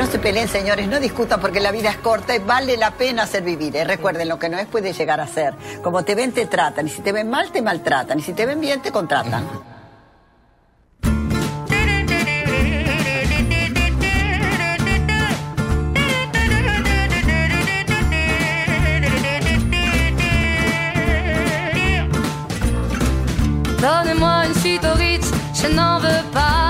No se peleen, señores, no discutan porque la vida es corta y vale la pena hacer vivir. ¿eh? Recuerden, lo que no es puede llegar a ser. Como te ven, te tratan. Y si te ven mal, te maltratan. Y si te ven bien, te contratan. Donnez-moi une suite au je n'en veux pas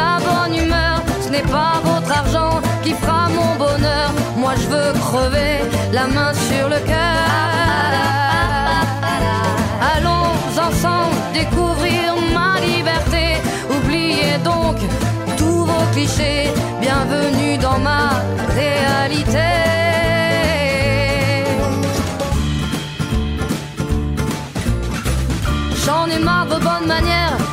La bonne humeur. Ce n'est pas votre argent qui fera mon bonheur. Moi je veux crever la main sur le cœur. Allons ensemble découvrir ma liberté. Oubliez donc tous vos clichés. Bienvenue dans ma réalité. J'en ai marre de bonnes manières,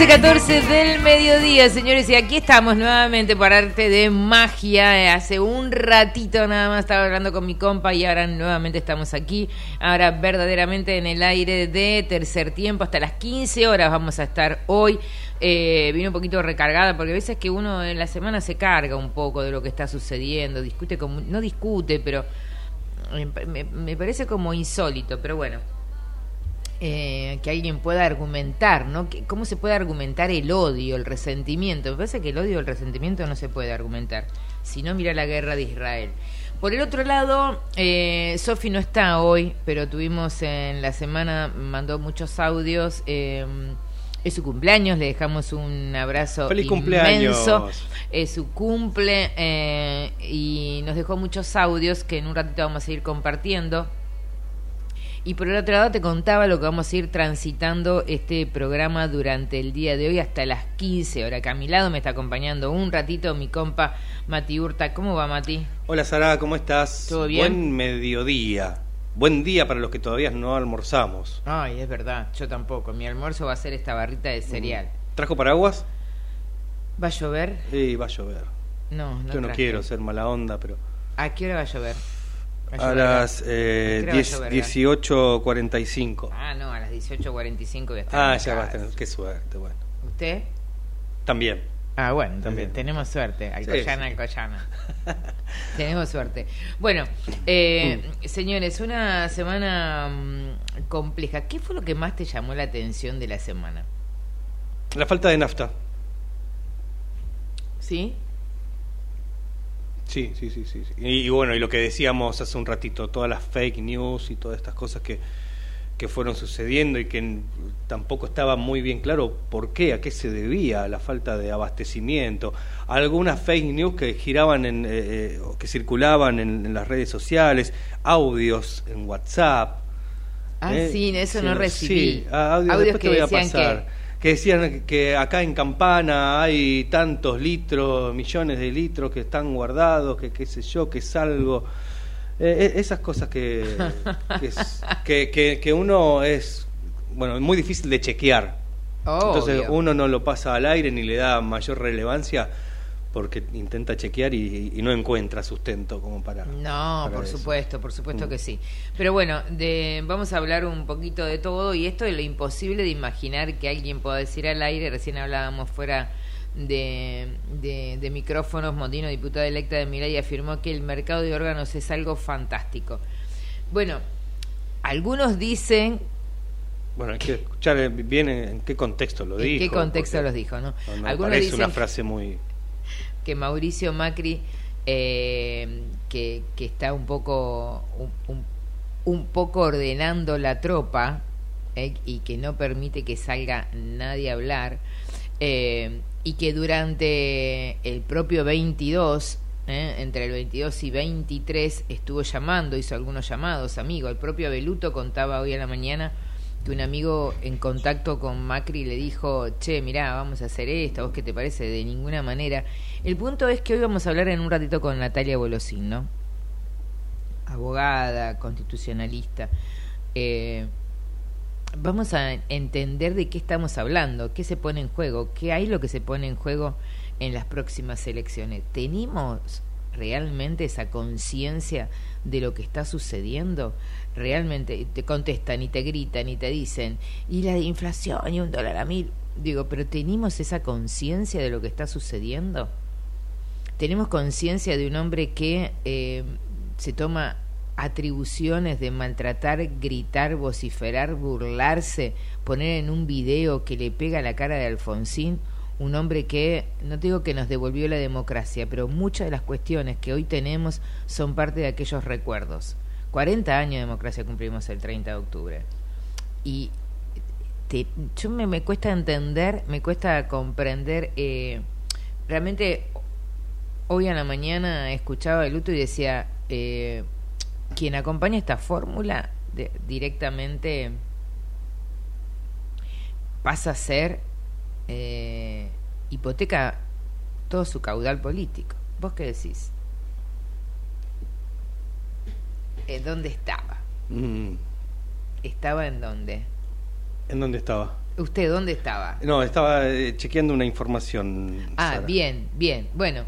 Trece, 14 del mediodía, señores, y aquí estamos nuevamente por arte de magia. Eh, Hace un ratito nada más estaba hablando con mi compa y ahora nuevamente estamos aquí. Ahora verdaderamente en el aire de tercer tiempo, hasta las 15 horas vamos a estar hoy. Eh, vine un poquito recargada porque a veces que uno en la semana se carga un poco de lo que está sucediendo, discute como, no discute, pero eh, me parece como insólito, pero bueno eh, que alguien pueda argumentar, ¿no? Que- ¿Cómo se puede argumentar el odio, el resentimiento? Me parece que el odio el resentimiento no se puede argumentar. Si no, mira la guerra de Israel. Por el otro lado, eh, Sofi no está hoy, pero tuvimos en la semana, mandó muchos audios. eh, es su cumpleaños, le dejamos un abrazo ¡Feliz inmenso. cumpleaños! Es su cumple eh, y nos dejó muchos audios que en un ratito vamos a ir compartiendo. Y por el otro lado te contaba lo que vamos a ir transitando este programa durante el día de hoy hasta las 15 horas. Que a mi lado me está acompañando un ratito mi compa Mati Hurta. ¿Cómo va Mati? Hola Sara, ¿cómo estás? ¿Todo bien? Buen mediodía. Buen día para los que todavía no almorzamos. Ay, es verdad, yo tampoco. Mi almuerzo va a ser esta barrita de cereal. ¿Trajo paraguas? ¿Va a llover? Sí, va a llover. No, no Yo no traje. quiero ser mala onda, pero... ¿A qué hora va a llover? ¿Va A las ¿A eh, qué hora va a 10 llover, 18.45. Ah, no, a las 18.45 voy a estar. Ah, ya vas a tener... Qué suerte, bueno. ¿Usted? También. Ah, bueno, También. tenemos suerte. Alcoyana, Sí, sí. Alcoyana. tenemos suerte. Bueno, eh, Mm. señores, una semana mm, compleja. ¿Qué fue lo que más te llamó la atención de la semana? La falta de nafta. ¿Sí? Sí, sí, sí, sí. sí. Y, y bueno, y lo que decíamos hace un ratito, todas las fake news y todas estas cosas que, que fueron sucediendo y que tampoco estaba muy bien claro por qué, a qué se debía la falta de abastecimiento. Algunas fake news que giraban, en, eh, eh, o que circulaban en, en las redes sociales, audios en WhatsApp. Ah, ¿eh? sí, eso no recibí. Sí, audios, Audios después que te voy a decían pasar. Que... decían que acá en Campana hay tantos litros, millones de litros que están guardados, que qué sé yo, que es algo. Eh, eh, esas cosas que, que, es- que, que- que uno es, bueno, es muy difícil de chequear. Entonces Obvio. uno no lo pasa al aire ni le da mayor relevancia porque intenta chequear y, y no encuentra sustento como para... No, para por eso. supuesto, por supuesto Mm. que sí. Pero bueno, de, vamos a hablar un poquito de todo y esto de lo imposible de imaginar que alguien pueda decir al aire. Recién hablábamos fuera de, de, de micrófonos. Mondino, diputada electa de Milay, afirmó que el mercado de órganos es algo fantástico. Bueno, algunos dicen Bueno, hay que escuchar eh, bien en, en qué contexto lo en dijo. qué contexto los dijo, ¿no? no algunos parece dicen una frase muy... que Mauricio Macri eh, que, que está un poco un, poco ordenando la tropa eh, y que no permite que salga nadie a hablar eh, y que durante el propio 22 eh, entre el 22 y 23 estuvo llamando, hizo algunos llamados, amigo. El propio Beluto contaba hoy a la mañana que un amigo en contacto con Macri le dijo, che, mirá, vamos a hacer esto, ¿a vos qué te parece? De ninguna manera. El punto es que hoy vamos a hablar en un ratito con Natalia Bolosín, ¿no? Abogada, constitucionalista. Eh, vamos a entender de qué estamos hablando, qué se pone en juego, qué hay lo que se pone en juego en las próximas elecciones. ¿Tenemos realmente esa conciencia de lo que está sucediendo? Realmente te contestan y te gritan y te dicen, y la inflación y un dólar a mil. Digo, pero ¿tenemos esa conciencia de lo que está sucediendo? ¿Tenemos conciencia de un hombre que eh, se toma atribuciones de maltratar, gritar, vociferar, burlarse, poner en un video que le pega la cara de Alfonsín, un hombre que, no digo que nos devolvió la democracia, pero muchas de las cuestiones que hoy tenemos son parte de aquellos recuerdos. 40 años de democracia cumplimos el 30 de octubre. Y te- yo me, me cuesta entender, me cuesta comprender, eh, realmente hoy a la mañana escuchaba el luto y decía, eh, quien acompaña esta fórmula directamente pasa a ser eh, hipoteca todo su caudal político. ¿Vos qué decís? Eh, ¿Dónde estaba? Mm, ¿Estaba en dónde? ¿En dónde estaba? ¿Usted dónde estaba? No, estaba eh, chequeando una información. Ah, Sara. bien, bien. Bueno,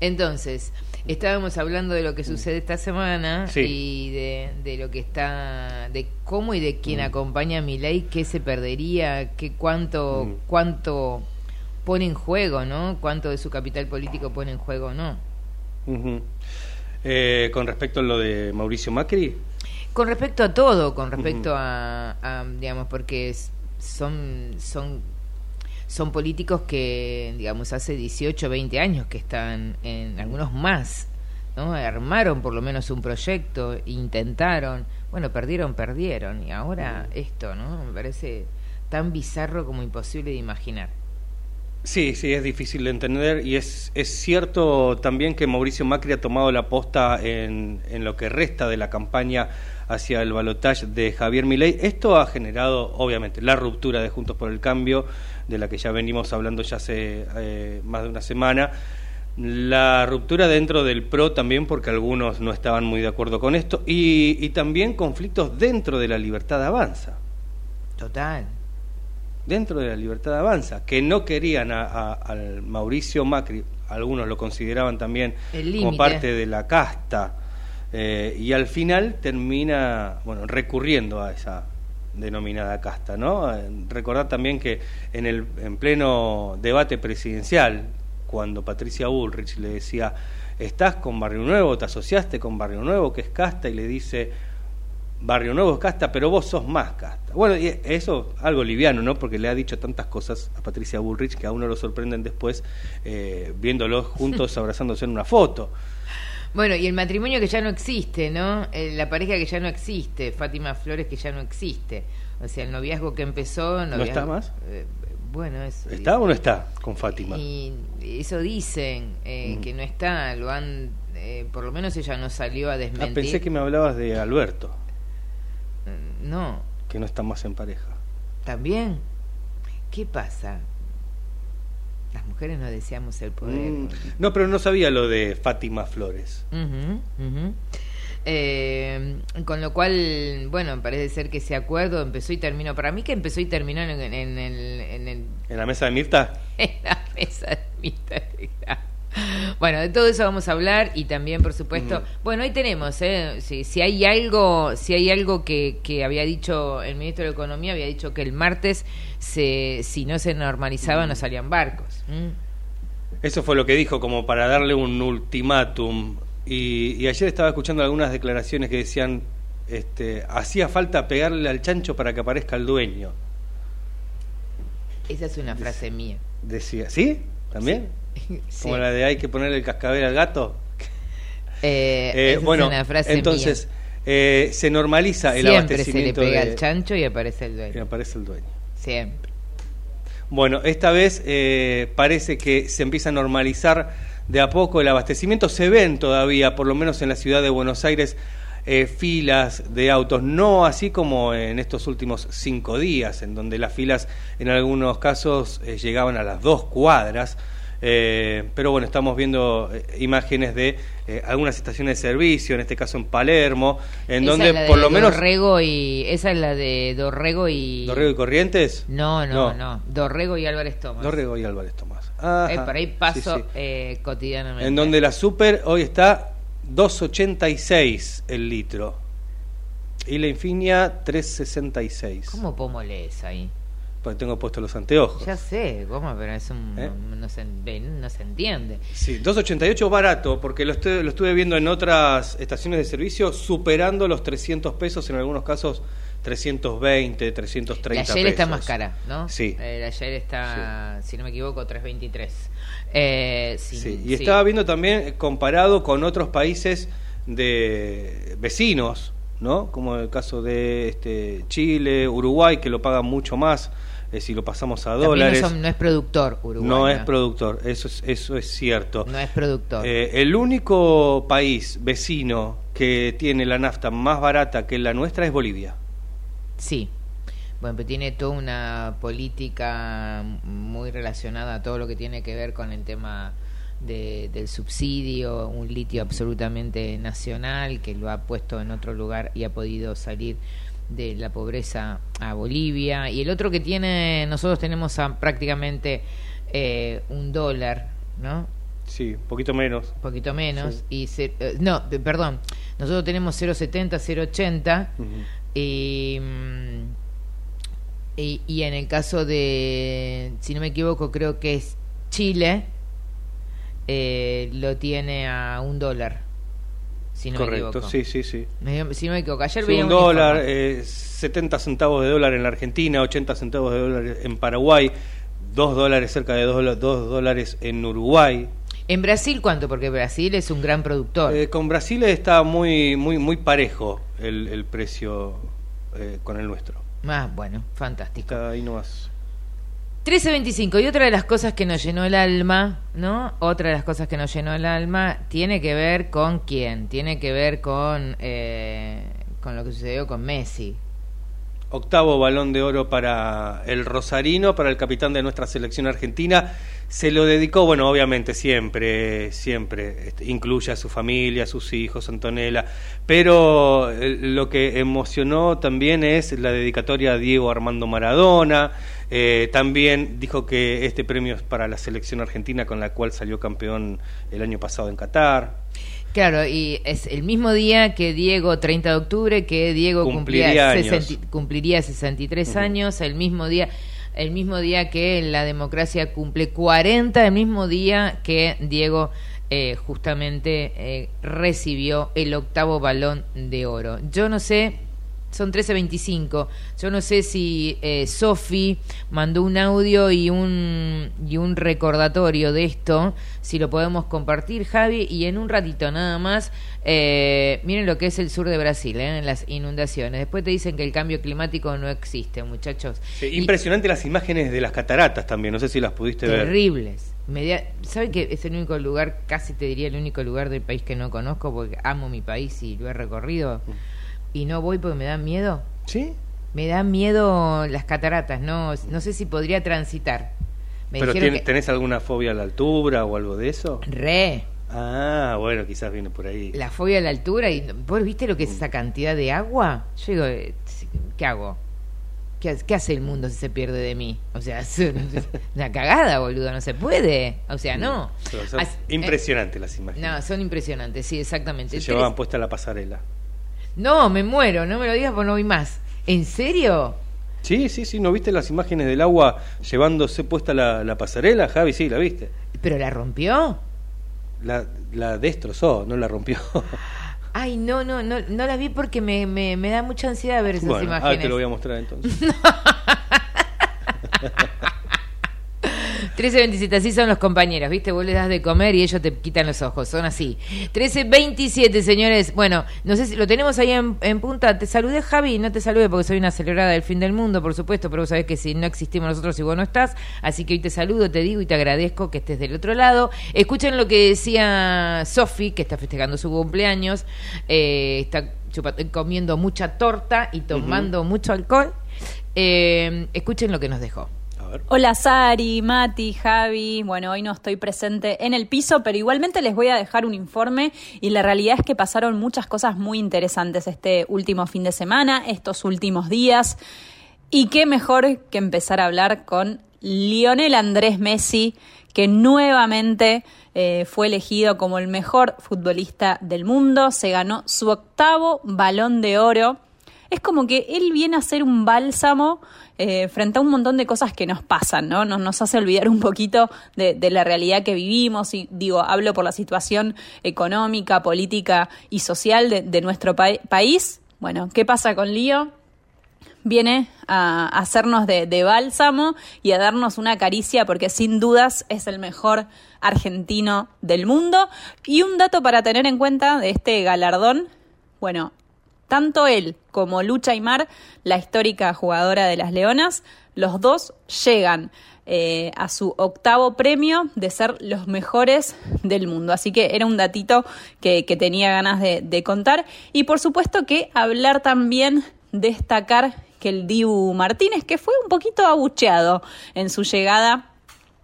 entonces, estábamos hablando de lo que sucede esta semana Sí. y de, de lo que está, de cómo y de quién Mm. acompaña a mi ley, qué se perdería, qué cuánto, Mm. cuánto pone en juego, ¿no? Cuánto de su capital político pone en juego, ¿no? Ujú. Eh, con respecto a lo de Mauricio Macri, Con respecto a todo, con respecto a, a, digamos, porque son, son, son políticos que, digamos, hace 18, 20 años que están, en algunos más, ¿no? Armaron por lo menos un proyecto, intentaron, bueno, perdieron, perdieron, y ahora esto, ¿no? Me parece tan bizarro como imposible de imaginar. Sí, sí, es difícil de entender y es, es cierto también que Mauricio Macri ha tomado la posta en, en lo que resta de la campaña hacia el balotaje de Javier Milei. Esto ha generado, obviamente, la ruptura de Juntos por el Cambio, de la que ya venimos hablando ya hace eh, más de una semana. La ruptura dentro del PRO también, porque algunos no estaban muy de acuerdo con esto, y, y también conflictos dentro de la libertad avanza. Total. Dentro de la libertad avanza, que no querían a, a, al Mauricio Macri, algunos lo consideraban también como parte de la casta, eh, y al final termina, bueno, recurriendo a esa denominada casta, ¿no? Eh, Recordar también que en el en pleno debate presidencial, cuando Patricia Bullrich le decía, ¿estás con Barrio Nuevo? ¿Te asociaste con Barrio Nuevo, que es casta? Y le dice, Barrio Nuevo es casta, pero vos sos más casta. Bueno, y eso algo liviano, ¿no? Porque le ha dicho tantas cosas a Patricia Bullrich que a uno lo sorprenden después eh, viéndolos juntos abrazándose en una foto. Bueno, y el matrimonio que ya no existe, ¿no? Eh, la pareja que ya no existe, Fátima Flores que ya no existe. O sea, el noviazgo que empezó... ¿No está más? Eh, bueno, eso... ¿Está o no está con Fátima? Y eso dicen, eh, Mm. que no está, lo han... eh, por lo menos ella no salió a Ah, desmentir. pensé que me hablabas de Alberto, No, que no está más en pareja. también. ¿Qué pasa? Las mujeres no deseamos el poder. Mm, No, pero no sabía lo de Fátima Flores. Eh, con lo cual, bueno, parece ser que ese acuerdo empezó y terminó. Para mí que empezó y terminó en, en- en el, en, el- ¿En la mesa de Mirta? en la mesa de mi tarea. Bueno, de todo eso vamos a hablar y también, por supuesto, bueno, ahí tenemos, ¿eh? si, si hay algo, si hay algo que, que había dicho el ministro de Economía, había dicho que el martes, se, si no se normalizaba, no salían barcos. ¿Mm? Eso fue lo que dijo, como para darle un ultimátum. Y, y ayer estaba escuchando algunas declaraciones que decían, este, hacía falta pegarle al chancho para que aparezca el dueño. Esa es una frase mía. Decía, ¿sí? ¿También? Sí. Como la de hay que ponerle el cascabel al gato. Eh, Eh, esa bueno, es una frase entonces eh, se normaliza el Siempre se le abastecimiento pega al chancho y aparece el y dueño. aparece el dueño. Siempre. Bueno, esta vez eh, parece que se empieza a normalizar de a poco el abastecimiento. Se ven todavía, por lo menos en la ciudad de Buenos Aires, eh, filas de autos, no así como en estos últimos cinco días, en donde las filas en algunos casos eh, llegaban a las dos cuadras. Eh, pero bueno, estamos viendo eh, imágenes de eh, algunas estaciones de servicio, en este caso en Palermo, en Esa donde es la de por lo menos... Dorrego y esa es la de Dorrego y ¿Dorrego y Corrientes? No, no, no, Dorrego y Álvarez Tomás. Dorrego y Álvarez Tomás. Ajá, Eh, por ahí paso sí, sí. eh, cotidianamente. En donde la super hoy está 2.86 el litro. Y la Infinia 3.66. ¿Cómo pomo lees ahí? Porque tengo puestos los anteojos. Ya sé, ¿cómo? Pero es un, ¿Eh? no, se, no se entiende. Sí, 2.88 barato, porque lo estuve, lo estuve viendo en otras estaciones de servicio, superando los 300 pesos, en algunos casos 320, 330 La Shell pesos. está más cara, ¿no? Sí. Eh, la Shell está, si no me equivoco, 323. Eh, sí, Sí, y sí. estaba viendo también comparado con otros países de vecinos, ¿no? Como el caso de este Chile, Uruguay, que lo pagan mucho más eh, si lo pasamos a También dólares. No, son- no es productor Uruguay. No es productor, eso es, eso es cierto. No es productor. Eh, el único país vecino que tiene la nafta más barata que la nuestra es Bolivia. Sí. Bueno, pero tiene toda una política muy relacionada a todo lo que tiene que ver con el tema de- del subsidio, un litio absolutamente nacional que lo ha puesto en otro lugar y ha podido salir de la pobreza a Bolivia. Y el otro que tiene, nosotros tenemos a prácticamente eh, un dólar, ¿no? Sí, un poquito menos. Poquito menos. Sí. y eh, No, perdón, nosotros tenemos 0,70, 0,80. Y, mm, y, y en el caso de, si no me equivoco, creo que es Chile, eh, lo tiene a un dólar. Si no me Correcto, equivoco. sí, sí, sí. Me- Si no me equivoco, ayer Sí, veía un dólar, eh, 70 centavos de dólar en la Argentina, 80 centavos de dólar en Paraguay, 2 dólares, cerca de 2 dólares en Uruguay. En Brasil, ¿cuánto? Porque Brasil es un gran productor. Eh, con Brasil está muy muy muy parejo el, el precio eh, con el nuestro. Ah, bueno, fantástico. Está ahí nomás. 13.25, y otra de las cosas que nos llenó el alma, ¿no? Otra de las cosas que nos llenó el alma tiene que ver con quién, tiene que ver con, eh, con lo que sucedió con Messi. Octavo balón de oro para el Rosarino, para el capitán de nuestra selección argentina. Se lo dedicó, bueno, obviamente siempre, siempre, este, incluye a su familia, a sus hijos, Antonella, pero eh, lo que emocionó también es la dedicatoria a Diego Armando Maradona. Eh, también dijo que este premio es para la selección argentina con la cual salió campeón el año pasado en Qatar. Claro, y es el mismo día que Diego, 30 de octubre, que Diego Cumpliría. 60 cumpliría 63 años, el mismo día el mismo día que la democracia cumple 40, el mismo día que Diego eh, justamente eh, recibió el octavo balón de oro. Yo no sé, son 13.25, yo no sé si eh, Sofi mandó un audio y un, y un recordatorio de esto, si lo podemos compartir, Javi, y en un ratito nada más, eh, miren lo que es el sur de Brasil, eh, en las inundaciones. Después te dicen que el cambio climático no existe, muchachos. Sí, Y- impresionante las imágenes de las cataratas también, no sé si las pudiste ver. terribles. Media- ¿Sabe que es el único lugar, casi te diría el único lugar del país que no conozco porque amo mi país y lo he recorrido y no voy porque me da miedo? ¿Sí? Me da miedo las cataratas, no, no sé si podría transitar. Me ¿Pero que- tenés alguna fobia a la altura o algo de eso? Re, Ah, bueno, quizás viene por ahí. la fobia a la altura y vos viste lo que es esa cantidad de agua? Yo digo, eh, ¿qué hago? ¿Qué, qué hace el mundo si se pierde de mí? O sea, es una cagada, boludo, no se puede. O sea, no. Son- son As- eh, impresionantes las imágenes. No, son impresionantes, sí, exactamente. Se Tres- llevaban puesta la pasarela. No, me muero, no me lo digas porque no vi más. ¿En serio? Sí, sí, sí, ¿no viste las imágenes del agua llevándose puesta la, la pasarela, Javi? Sí, la viste. ¿Pero la rompió? La, la destrozó, no la rompió. Ay, no, no, no, no la vi porque me, me, me da mucha ansiedad ver esas bueno, imágenes. ahora te lo voy a mostrar entonces. 13.27, así son los compañeros, ¿viste? Vos les das de comer y ellos te quitan los ojos, son así. 13.27, señores. Bueno, no sé si lo tenemos ahí en, en punta. Te saludé, Javi, no te saludé porque soy una celebrada del fin del mundo, por supuesto, pero vos sabés que si no existimos nosotros y vos no estás, así que hoy te saludo, te digo y te agradezco que estés del otro lado. Escuchen lo que decía Sofi, que está festejando su cumpleaños, eh, está comiendo mucha torta y tomando mucho alcohol. Eh, escuchen lo que nos dejó. Hola Sari, Mati, Javi. Bueno, hoy no estoy presente en el piso, pero igualmente les voy a dejar un informe y la realidad es que pasaron muchas cosas muy interesantes este último fin de semana, estos últimos días. Y qué mejor que empezar a hablar con Lionel Andrés Messi, que nuevamente eh, fue elegido como el mejor futbolista del mundo, se ganó su octavo balón de oro. Es como que él viene a ser un bálsamo eh, frente a un montón de cosas que nos pasan, ¿no? Nos, hace olvidar un poquito de, la realidad que vivimos y digo, hablo por la situación económica, política y social de, nuestro pa- país. Bueno, ¿qué pasa con Lío? Viene a hacernos de bálsamo y a darnos una caricia porque sin dudas es el mejor argentino del mundo. Y un dato para tener en cuenta de este galardón, bueno, tanto él como Lucha Aymar, la histórica jugadora de las Leonas, los dos llegan eh, a su octavo premio de ser los mejores del mundo. Así que era un datito que, tenía ganas de, de contar. Y por supuesto que hablar también, destacar que el Dibu Martínez, que fue un poquito abucheado en su llegada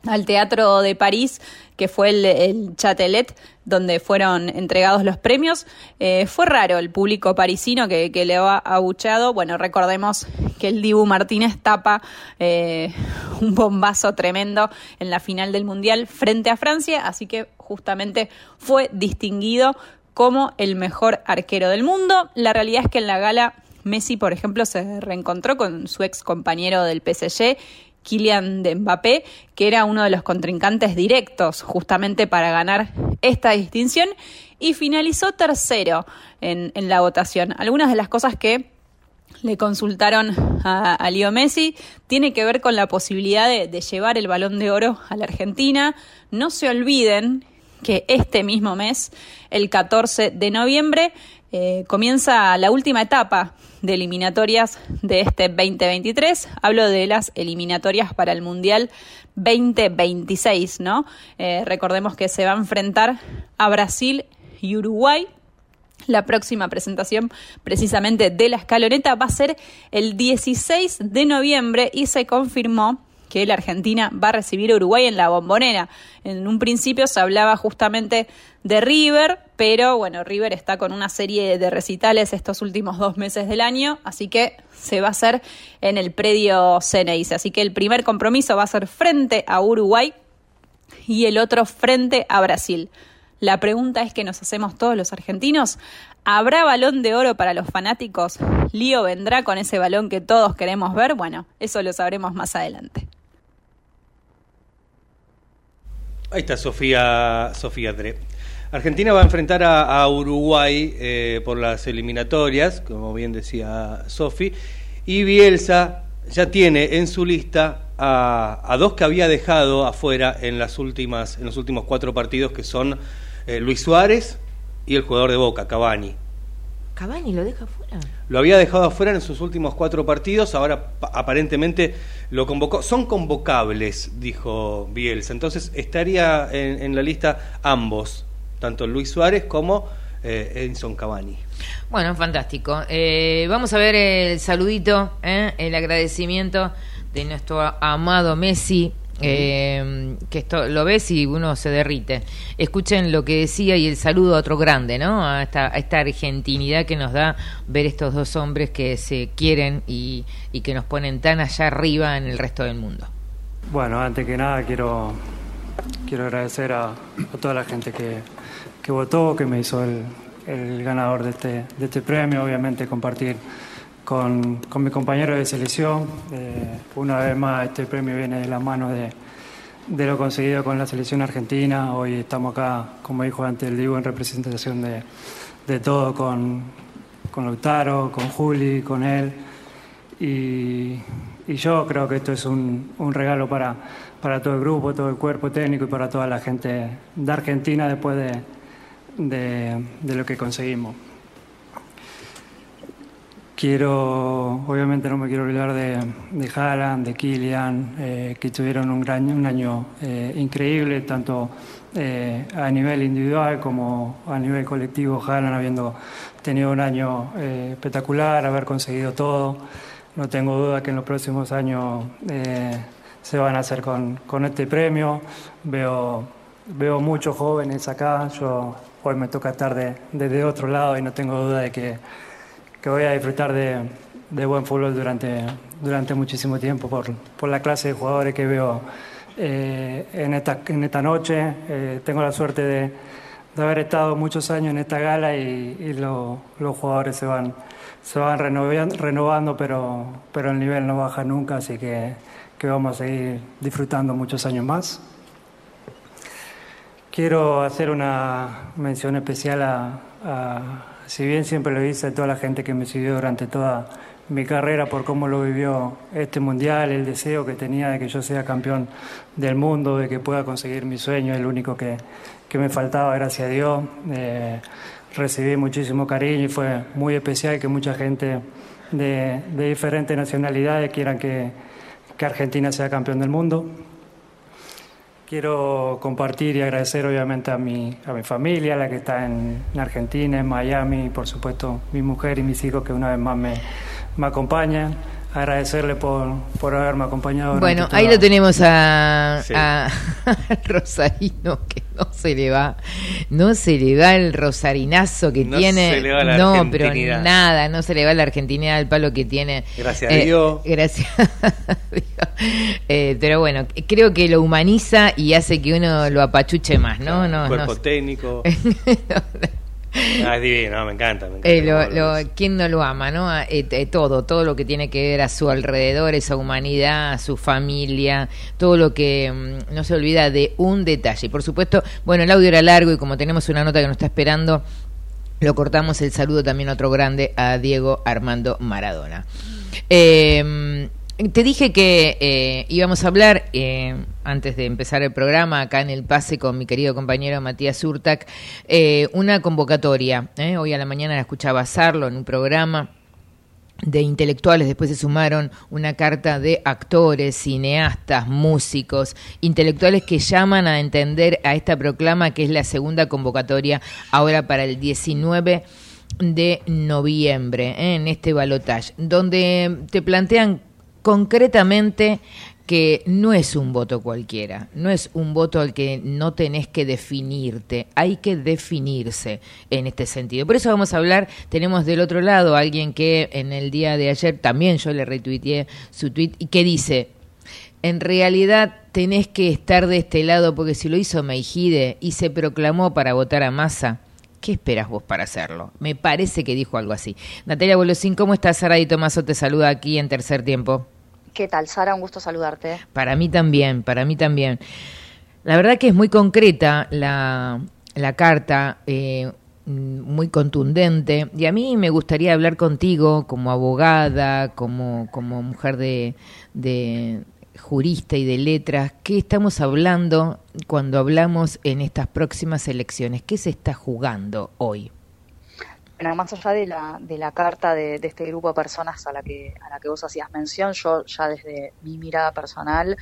al Teatro de París, que fue el, el Chatelet, donde fueron entregados los premios. Eh, fue raro el público parisino que, le ha abucheado. Bueno, recordemos que el Dibu Martínez tapa eh, un bombazo tremendo en la final del Mundial frente a Francia, así que justamente fue distinguido como el mejor arquero del mundo. La realidad es que en la gala Messi, por ejemplo, se reencontró con su ex compañero del PSG Kylian de Mbappé, que era uno de los contrincantes directos justamente para ganar esta distinción y finalizó tercero en, la votación. Algunas de las cosas que le consultaron a, a Leo Messi tiene que ver con la posibilidad de llevar el balón de oro a la Argentina. No se olviden que este mismo mes, el 14 de noviembre, Eh, comienza la última etapa de eliminatorias de este 2023. Hablo de las eliminatorias para el Mundial 2026, ¿no? Eh, recordemos que se va a enfrentar a Brasil y Uruguay. La próxima presentación precisamente de la escaloneta va a ser el 16 de noviembre y se confirmó que la Argentina va a recibir a Uruguay en la bombonera. En un principio se hablaba justamente de River, pero bueno, River está con una serie de recitales estos últimos dos meses del año, así que se va a hacer en el predio Ceneice. Así que el primer compromiso va a ser frente a Uruguay y el otro frente a Brasil. La pregunta es que nos hacemos todos los argentinos. ¿Habrá balón de oro para los fanáticos? ¿Lío vendrá con ese balón que todos queremos ver? Bueno, eso lo sabremos más adelante. Ahí está Sofía, Sofía Dre. Argentina va a enfrentar a, Uruguay eh, por las eliminatorias, como bien decía Sofi, y Bielsa ya tiene en su lista a, a, dos que había dejado afuera en las últimas, en los últimos cuatro partidos, que son eh, Luis Suárez y el jugador de Boca, Cavani. Cavani lo deja fuera. Lo había dejado afuera en sus últimos cuatro partidos, ahora aparentemente lo convocó. Son convocables, dijo Bielsa. Entonces estaría en, la lista ambos, tanto Luis Suárez como eh, Edison Cavani. Bueno, fantástico. Eh, vamos a ver el saludito, ¿eh? el agradecimiento de nuestro amado Messi. Eh, que esto lo ves y uno se derrite. Escuchen lo que decía y el saludo a otro grande, ¿no? A esta, a esta argentinidad que nos da ver estos dos hombres que se quieren y, y que nos ponen tan allá arriba en el resto del mundo. Bueno, antes que nada quiero, quiero agradecer a, a toda la gente que, que votó, que me hizo el, el ganador de este, de este premio, obviamente compartir con, con mi compañero de selección. Eh, una vez más, este premio viene de la mano de, lo conseguido con la selección argentina. Hoy estamos acá, como dijo antes el Diego, en representación de, de todo, con, con Lautaro, con Juli, con él. Y, yo creo que esto es un, un regalo para, para todo el grupo, todo el cuerpo técnico y para toda la gente de Argentina después de, de, de lo que conseguimos. Quiero, obviamente no me quiero olvidar de, de Haaland, de Kylian, eh, que tuvieron un, gran, un año eh, increíble, tanto eh, a nivel individual como a nivel colectivo. Haaland habiendo tenido un año eh, espectacular, haber conseguido todo. No tengo duda que en los próximos años se van a hacer con, con este premio. Veo, veo muchos jóvenes acá. Yo hoy me toca estar de, desde otro lado y no tengo duda de que que voy a disfrutar de, buen fútbol durante, durante muchísimo tiempo por, por la clase de jugadores que veo eh, en, esta, en esta noche. Eh, tengo la suerte de, de, haber estado muchos años en esta gala y, y lo, los jugadores se van, se van renovando, renovando pero, pero el nivel no baja nunca, así que, vamos a seguir disfrutando muchos años más. Quiero hacer una mención especial a si bien siempre lo hice a toda la gente que me siguió durante toda mi carrera por cómo lo vivió este mundial, el deseo que tenía de que yo sea campeón del mundo, de que pueda conseguir mi sueño, el único que, que me faltaba, gracias a Dios. Eh, recibí muchísimo cariño y fue muy especial que mucha gente de, diferentes nacionalidades quieran que Argentina sea campeón del mundo. Quiero compartir y agradecer obviamente a mi, a mi familia, la que está en, en, Argentina, en Miami, y por supuesto mi mujer y mis hijos que una vez más me, me acompañan. Agradecerle por, por haberme acompañado. Bueno, ahí lo tenemos a, sí. a, Rosarino, que no se le va, no se le va el rosarinazo que no tiene. Se le va la no, pero nada, no se le va la Argentina al palo que tiene. Gracias a eh, Dios. Gracias a Dios. Eh, pero bueno, creo que lo humaniza y hace que uno lo apachuche más, ¿no? no cuerpo no. técnico. Ah, es divino, me encanta. Me encanta eh, lo, lo, ¿Quién no lo ama, no? Eh, eh, todo, todo lo que tiene que ver a su alrededor, esa humanidad, a su familia, todo lo que mmm, no se olvida de un detalle. Y por supuesto, bueno, el audio era largo y como tenemos una nota que nos está esperando, lo cortamos el saludo también otro grande a Diego Armando Maradona. Eh, te dije que íbamos a hablar antes de empezar el programa, acá en el pase con mi querido compañero Matías Urtac, eh, una convocatoria. ¿eh? Hoy a la mañana la escuchaba Sarlo en un programa de intelectuales, después se sumaron una carta de actores, cineastas, músicos, intelectuales que llaman a entender a esta proclama que es la segunda convocatoria ahora para el 19 de noviembre ¿eh? en este balotaje, donde te plantean concretamente que no es un voto cualquiera, no es un voto al que no tenés que definirte, hay que definirse en este sentido. Por eso vamos a hablar, tenemos del otro lado a alguien que en el día de ayer también yo le retuiteé su tweet y que dice, en realidad tenés que estar de este lado porque si lo hizo Meijide y se proclamó para votar a Massa, ¿qué esperas vos para hacerlo? Me parece que dijo algo así. Natalia Bolosín, ¿cómo estás? Sara y Tomaso te saluda aquí en Tercer Tiempo. ¿Qué tal, Sara? Un gusto saludarte. Para mí también, para mí también. La verdad que es muy concreta la, la carta, eh, muy contundente, y a mí me gustaría hablar contigo como abogada, como, como mujer de, de jurista y de letras, ¿qué estamos hablando cuando hablamos en estas próximas elecciones? ¿Qué se está jugando hoy? Bueno, más allá de la, de la carta de, este grupo de personas a la que a la que vos hacías mención, yo ya desde mi mirada personal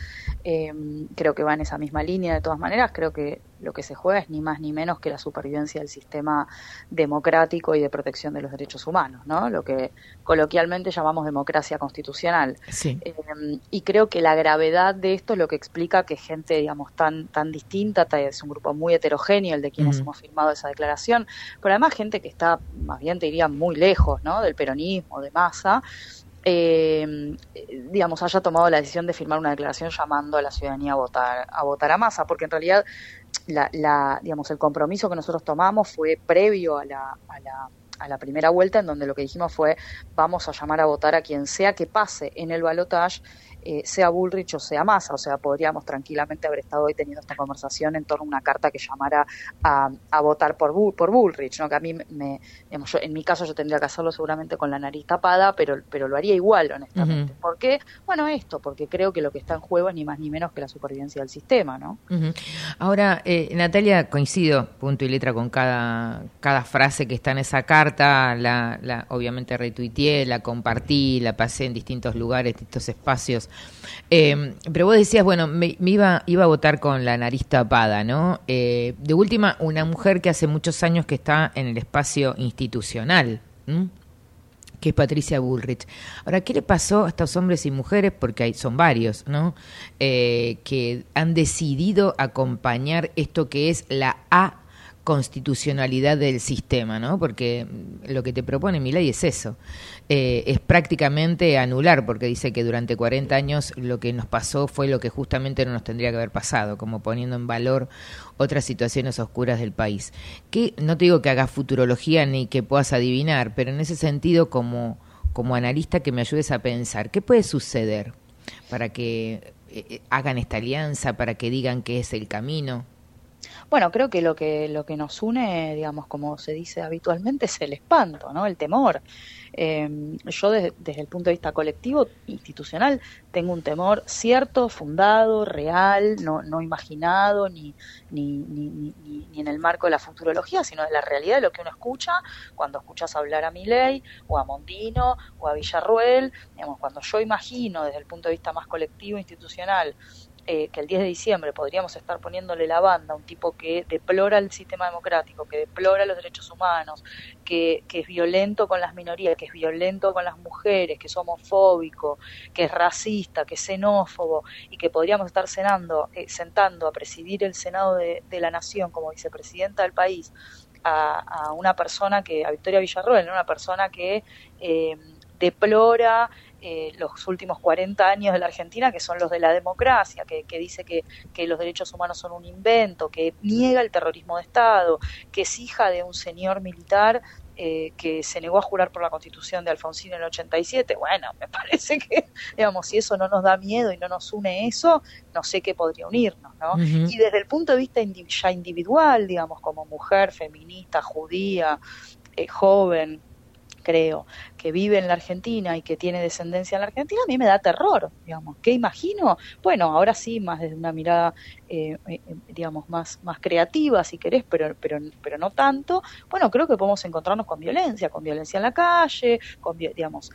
eh, creo que va en esa misma línea. De todas maneras, creo que lo que se juega es ni más ni menos que la supervivencia del sistema democrático y de protección de los derechos humanos, ¿no? Lo que coloquialmente llamamos democracia constitucional. Sí. Eh, y creo que la gravedad de esto es lo que explica que gente, digamos, tan tan distinta, es un grupo muy heterogéneo el de quienes uh -huh. hemos firmado esa declaración, pero además gente que está, más bien te diría, muy lejos, ¿no? Del peronismo, de masa. Eh, digamos, haya tomado la decisión de firmar una declaración llamando a la ciudadanía a votar a votar a masa, porque en realidad la, la, digamos, el compromiso que nosotros tomamos fue previo a la, a la a la primera vuelta en donde lo que dijimos fue vamos a llamar a votar a quien sea que pase en el balotage eh, sea Bullrich o sea Massa, o sea, podríamos tranquilamente haber estado hoy teniendo esta conversación en torno a una carta que llamara a, a votar por, Bull, por Bullrich, ¿no? que a mí, me, digamos, yo, en mi caso yo tendría que hacerlo seguramente con la nariz tapada, pero, pero lo haría igual, honestamente. Uh -huh. ¿Por qué? Bueno, esto, porque creo que lo que está en juego es ni más ni menos que la supervivencia del sistema, ¿no? Uh -huh. Ahora, eh, Natalia, coincido punto y letra con cada, cada frase que está en esa carta, la, la obviamente retuiteé, la compartí, la pasé en distintos lugares, distintos espacios eh, pero vos decías, bueno, me, iba, iba a votar con la nariz tapada, ¿no? Eh, de última, una mujer que hace muchos años que está en el espacio institucional, que es Patricia Bullrich. Ahora, ¿qué le pasó a estos hombres y mujeres? Porque hay, son varios, ¿no? Eh, que han decidido acompañar esto que es la A constitucionalidad del sistema, ¿no? Porque lo que te propone mi ley es eso, eh, es prácticamente anular, porque dice que durante 40 años lo que nos pasó fue lo que justamente no nos tendría que haber pasado, como poniendo en valor otras situaciones oscuras del país. Que no te digo que hagas futurología ni que puedas adivinar, pero en ese sentido como, como analista que me ayudes a pensar, ¿qué puede suceder para que eh, hagan esta alianza, para que digan que es el camino? Bueno, creo que lo que lo que nos une, digamos, como se dice habitualmente, es el espanto, ¿no? El temor. Eh, yo desde, el punto de vista colectivo, institucional, tengo un temor cierto, fundado, real, no, no imaginado, ni, ni, ni, ni, ni en el marco de la futurología, sino de la realidad de lo que uno escucha cuando escuchas hablar a Milei, o a Mondino, o a Villarruel, digamos, cuando yo imagino desde el punto de vista más colectivo, institucional, eh, que el 10 de diciembre podríamos estar poniéndole la banda a un tipo que deplora el sistema democrático, que deplora los derechos humanos, que, que, es violento con las minorías, que es violento con las mujeres, que es homofóbico, que es racista, que es xenófobo, y que podríamos estar cenando, eh, sentando a presidir el Senado de, la Nación como vicepresidenta del país a, a, una persona que, a Victoria Villarroel, una persona que eh, deplora eh, los últimos 40 años de la Argentina, que son los de la democracia, que, que dice que, que, los derechos humanos son un invento, que niega el terrorismo de Estado, que es hija de un señor militar eh, que se negó a jurar por la constitución de Alfonsín en el 87. Bueno, me parece que, digamos, si eso no nos da miedo y no nos une eso, no sé qué podría unirnos, ¿no? Uh -huh. Y desde el punto de vista indiv ya individual, digamos, como mujer, feminista, judía, eh, joven, creo, que vive en la Argentina y que tiene descendencia en la Argentina, a mí me da terror, digamos. ¿Qué imagino? Bueno, ahora sí, más desde una mirada, eh, eh, digamos, más, más creativa, si querés, pero, pero, pero no tanto. Bueno, creo que podemos encontrarnos con violencia, con violencia en la calle, con, digamos,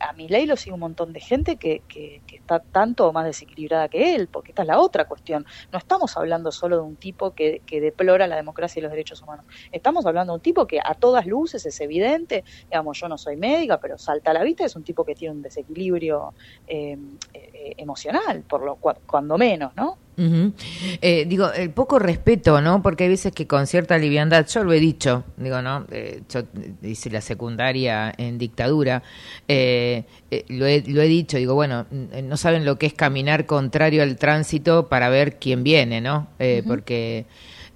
a mi ley lo sigue un montón de gente que, que, está tanto o más desequilibrada que él, porque esta es la otra cuestión. No estamos hablando solo de un tipo que, que deplora la democracia y los derechos humanos. Estamos hablando de un tipo que a todas luces es evidente, digamos, yo no soy médica, pero salta a la vista, es un tipo que tiene un desequilibrio eh, eh, emocional, por lo cua- cuando menos, ¿no? Ujú. Eh, digo, el poco respeto, ¿no? Porque hay veces que con cierta liviandad, yo lo he dicho, digo, ¿no? Eh, yo hice la secundaria en dictadura, eh, eh, lo, he, lo he dicho, digo, bueno, no saben lo que es caminar contrario al tránsito para ver quién viene, ¿no? Eh, Ujú. Porque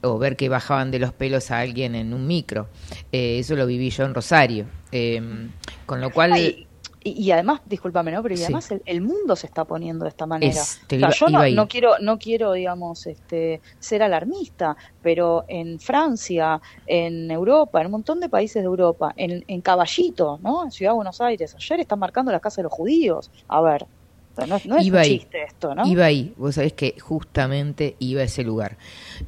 o ver que bajaban de los pelos a alguien en un micro. Eso lo viví yo en Rosario. Eh, con lo cual... Ay, Y, y además, discúlpame, ¿no? Pero y Sí. además el, el mundo se está poniendo de esta manera. Es- O sea, iba- yo no, no quiero, no quiero, digamos, este, ser alarmista, pero en Francia, en Europa, en un montón de países de Europa, en, en Caballito, ¿no? En Ciudad de Buenos Aires, ayer están marcando la casa de los judíos. A ver, no, es- no es Iba un ahí. chiste esto, ¿no? Iba ahí, vos sabés que justamente iba a ese lugar.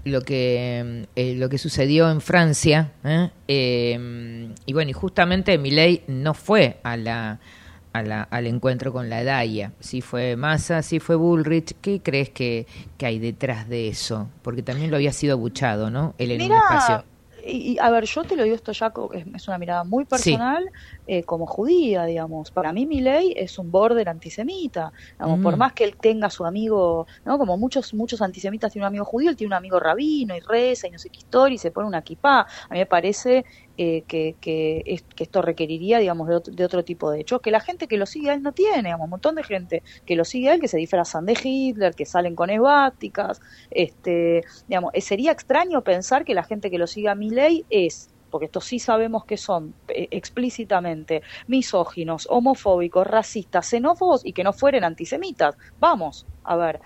Lo que, eh, lo que sucedió en Francia, ¿eh? Eh, y bueno, y justamente Milei no fue a la, a la, al encuentro con la DAIA, sí fue Massa, sí fue Bullrich, ¿qué crees que, que hay detrás de eso? Porque también lo había sido abuchado, ¿no? Él en un espacio. Mira, y, y, a ver, yo te lo digo esto ya, es, una mirada muy personal, eh, como judía, digamos. Para mí mi ley es un border antisemita. digamos, Mm. Por más que él tenga su amigo, ¿no? Como muchos muchos antisemitas tienen un amigo judío, él tiene un amigo rabino y reza y no sé qué historia y se pone una kipá. A mí me parece eh, que, que, es- que esto requeriría, digamos, de otro, tipo de hechos, que la gente que lo sigue a él no tiene, digamos, un montón de gente que lo sigue a él, que se disfrazan de Hitler, que salen con esvásticas, este, digamos, eh, sería extraño pensar que la gente que lo sigue a Milei es porque esto sí sabemos que son eh, explícitamente misóginos, homofóbicos, racistas, xenófobos y que no fueren antisemitas. Vamos, a ver.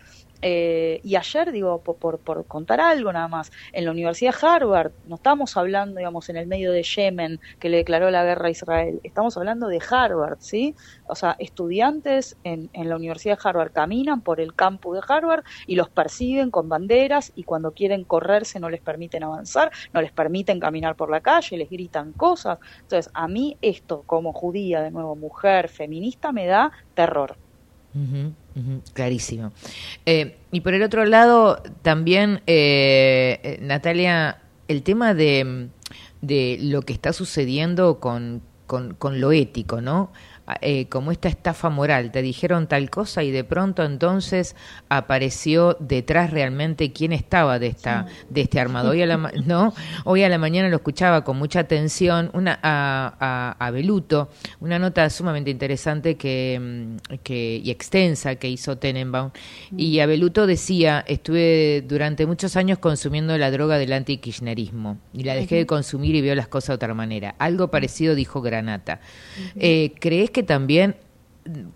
Eh, y ayer, digo, por, por, contar algo nada más, en la Universidad de Harvard, no estamos hablando, digamos, en el medio de Yemen, que le declaró la guerra a Israel, estamos hablando de Harvard, ¿sí? O sea, estudiantes en, en la Universidad de Harvard caminan por el campus de Harvard y los persiguen con banderas y cuando quieren correrse no les permiten avanzar, no les permiten caminar por la calle, les gritan cosas. Entonces, a mí esto, como judía, de nuevo, mujer, feminista, me da terror. Clarísimo. Eh, y por el otro lado, también, eh, eh, Natalia, el tema de, de lo que está sucediendo con, con lo ético, ¿no? Eh, como esta estafa moral, te dijeron tal cosa y de pronto entonces apareció detrás realmente quién estaba de esta de este armado. Hoy a la ma- no, hoy a la mañana lo escuchaba con mucha atención una a, a, a Beluto, una nota sumamente interesante que, mm, que y extensa que hizo Tenenbaum. Y Abeluto decía, estuve durante muchos años consumiendo la droga del anti-kirchnerismo y la dejé de consumir y veo las cosas de otra manera. Algo parecido dijo Granata. Eh, ¿Crees que también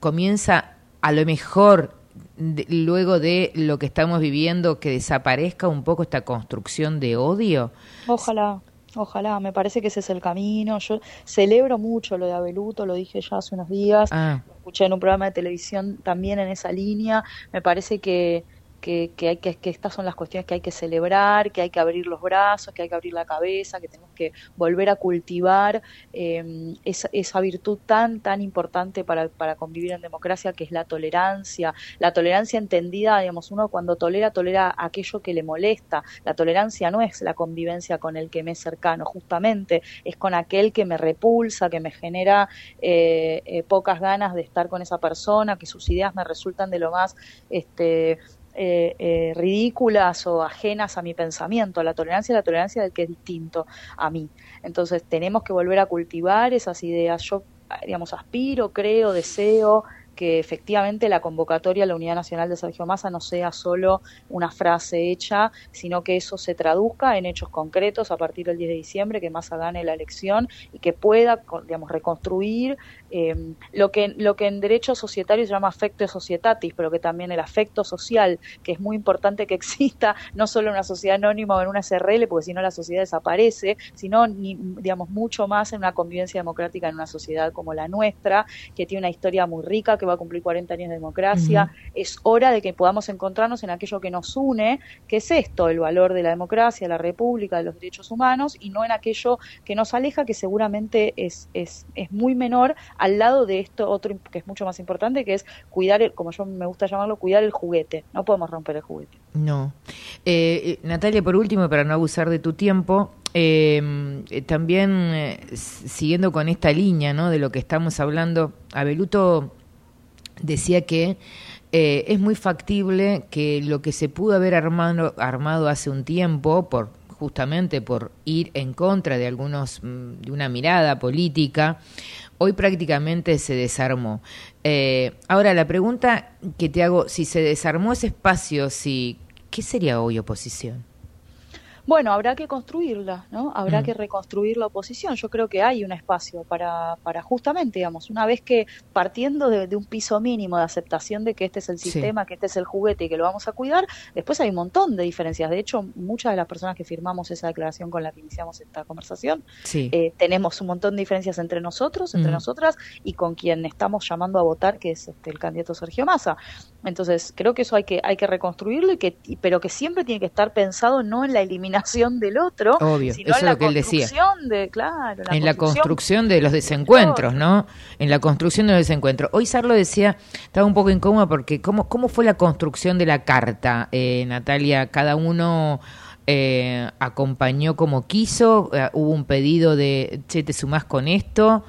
comienza a lo mejor de- luego de lo que estamos viviendo que desaparezca un poco esta construcción de odio? Ojalá, ojalá, me parece que ese es el camino. Yo celebro mucho lo de Abeluto, lo dije ya hace unos días, Ah, lo escuché en un programa de televisión también en esa línea. Me parece que, que, que, hay que, que estas son las cuestiones que hay que celebrar, que hay que abrir los brazos, que hay que abrir la cabeza, que tenemos que volver a cultivar esa, esa virtud tan, tan importante para, para convivir en democracia, que es la tolerancia. La tolerancia entendida, digamos, uno cuando tolera, tolera aquello que le molesta. La tolerancia no es la convivencia con el que me es cercano, justamente es con aquel que me repulsa, que me genera eh, eh, pocas ganas de estar con esa persona, que sus ideas me resultan de lo más este, eh, eh, ridículas o ajenas a mi pensamiento. La tolerancia es la tolerancia del que es distinto a mí. Entonces tenemos que volver a cultivar esas ideas. Yo, digamos, aspiro, creo, deseo que efectivamente la convocatoria a la Unidad Nacional de Sergio Massa no sea solo una frase hecha, sino que eso se traduzca en hechos concretos a partir del 10 de diciembre, que Massa gane la elección y que pueda, digamos, reconstruir eh, lo, que, lo que en derecho societario se llama afecto societatis, pero que también el afecto social, que es muy importante que exista no solo en una sociedad anónima o en una SRL, porque si no la sociedad desaparece, sino, ni, digamos, mucho más en una convivencia democrática en una sociedad como la nuestra, que tiene una historia muy rica, que va a cumplir 40 años de democracia. Es hora de que podamos encontrarnos en aquello que nos une, que es esto, el valor de la democracia, la república, de los derechos humanos, y no en aquello que nos aleja, que seguramente es, es, es muy menor al lado de esto otro que es mucho más importante, que es cuidar, el, como yo me gusta llamarlo, cuidar el juguete. No podemos romper el juguete. No. Eh, Natalia, por último, para no abusar de tu tiempo, eh, también eh, siguiendo con esta línea ¿no? de lo que estamos hablando, Abeluto decía que eh, es muy factible que lo que se pudo haber armado, armado hace un tiempo por justamente por ir en contra de algunos mm, de una mirada política hoy prácticamente se desarmó. Eh, ahora, la pregunta que te hago, si se desarmó ese espacio, si, ¿qué sería hoy oposición? Bueno, habrá que construirla, ¿no? Habrá mm. que reconstruir la oposición. Yo creo que hay un espacio para, para justamente, digamos, una vez que partiendo de, de un piso mínimo de aceptación de que este es el sistema, sí. que este es el juguete y que lo vamos a cuidar, después hay un montón de diferencias. De hecho, muchas de las personas que firmamos esa declaración con la que iniciamos esta conversación, sí. eh, tenemos un montón de diferencias entre nosotros, entre mm. nosotras y con quien estamos llamando a votar, que es este, el candidato Sergio Massa. Entonces, creo que eso hay que, hay que reconstruirlo, y que, pero que siempre tiene que estar pensado no en la eliminación del otro, Obvio, sino eso en la lo que él decía. De, claro, la en la construcción de los desencuentros, ¿no? En la construcción de los desencuentros. Hoy Sarlo decía, estaba un poco incómodo porque ¿cómo, cómo fue la construcción de la carta, eh, Natalia? Cada uno... Eh, acompañó como quiso, eh, hubo un pedido de, che, te sumás con esto,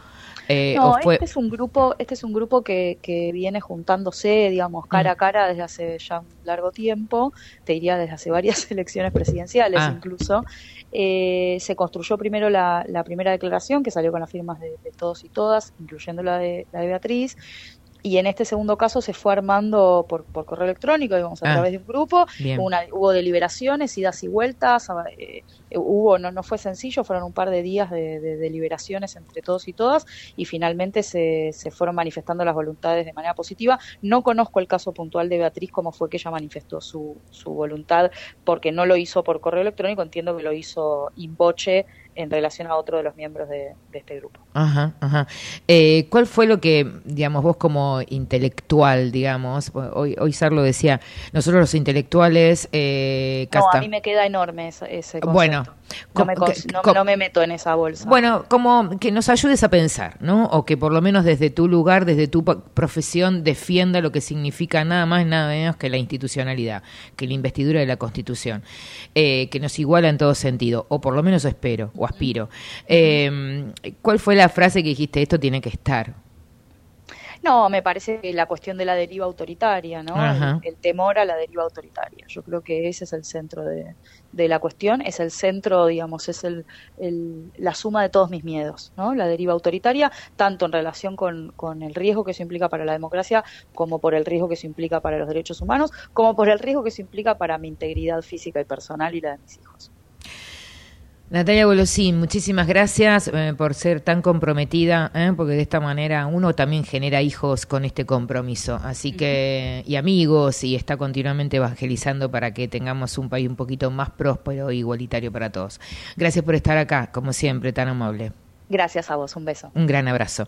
eh, no, fue... este es un grupo, este es un grupo que, que viene juntándose, digamos, cara mm. a cara desde hace ya un largo tiempo, te diría desde hace varias elecciones presidenciales ah. incluso. Eh, se construyó primero la, la, primera declaración que salió con las firmas de, de todos y todas, incluyendo la de, la de Beatriz y en este segundo caso se fue armando por, por correo electrónico, digamos, a ah, través de un grupo, una, hubo deliberaciones, idas y vueltas, eh, hubo, no, no fue sencillo, fueron un par de días de, de deliberaciones entre todos y todas, y finalmente se, se, fueron manifestando las voluntades de manera positiva. No conozco el caso puntual de Beatriz, cómo fue que ella manifestó su, su voluntad, porque no lo hizo por correo electrónico, entiendo que lo hizo in boche en relación a otro de los miembros de, de este grupo. Ajá, ajá. Eh, ¿Cuál fue lo que, digamos, vos como intelectual, digamos, hoy, hoy Sarlo decía, nosotros los intelectuales... Eh, no, a mí me queda enorme ese, ese concepto. Bueno, no me, no, no me, meto en esa bolsa. Bueno, como que nos ayudes a pensar, ¿no? O que por lo menos desde tu lugar, desde tu profesión, defienda lo que significa nada más, nada menos que la institucionalidad, que la investidura de la Constitución, eh, que nos iguala en todo sentido, o por lo menos espero, o aspiro. Eh, ¿Cuál fue la frase que dijiste, esto tiene que estar? No, me parece que la cuestión de la deriva autoritaria, ¿no? El, el, temor a la deriva autoritaria. Yo creo que ese es el centro de, de la cuestión, es el centro, digamos, es el, el, la suma de todos mis miedos, ¿no? La deriva autoritaria, tanto en relación con, con el riesgo que eso implica para la democracia, como por el riesgo que eso implica para los derechos humanos, como por el riesgo que eso implica para mi integridad física y personal y la de mis hijos. Natalia Golosín, muchísimas gracias eh, por ser tan comprometida, eh, porque de esta manera uno también genera hijos con este compromiso, así que y amigos y está continuamente evangelizando para que tengamos un país un poquito más próspero e igualitario para todos. Gracias por estar acá, como siempre, tan amable. Gracias a vos, un beso. Un gran abrazo.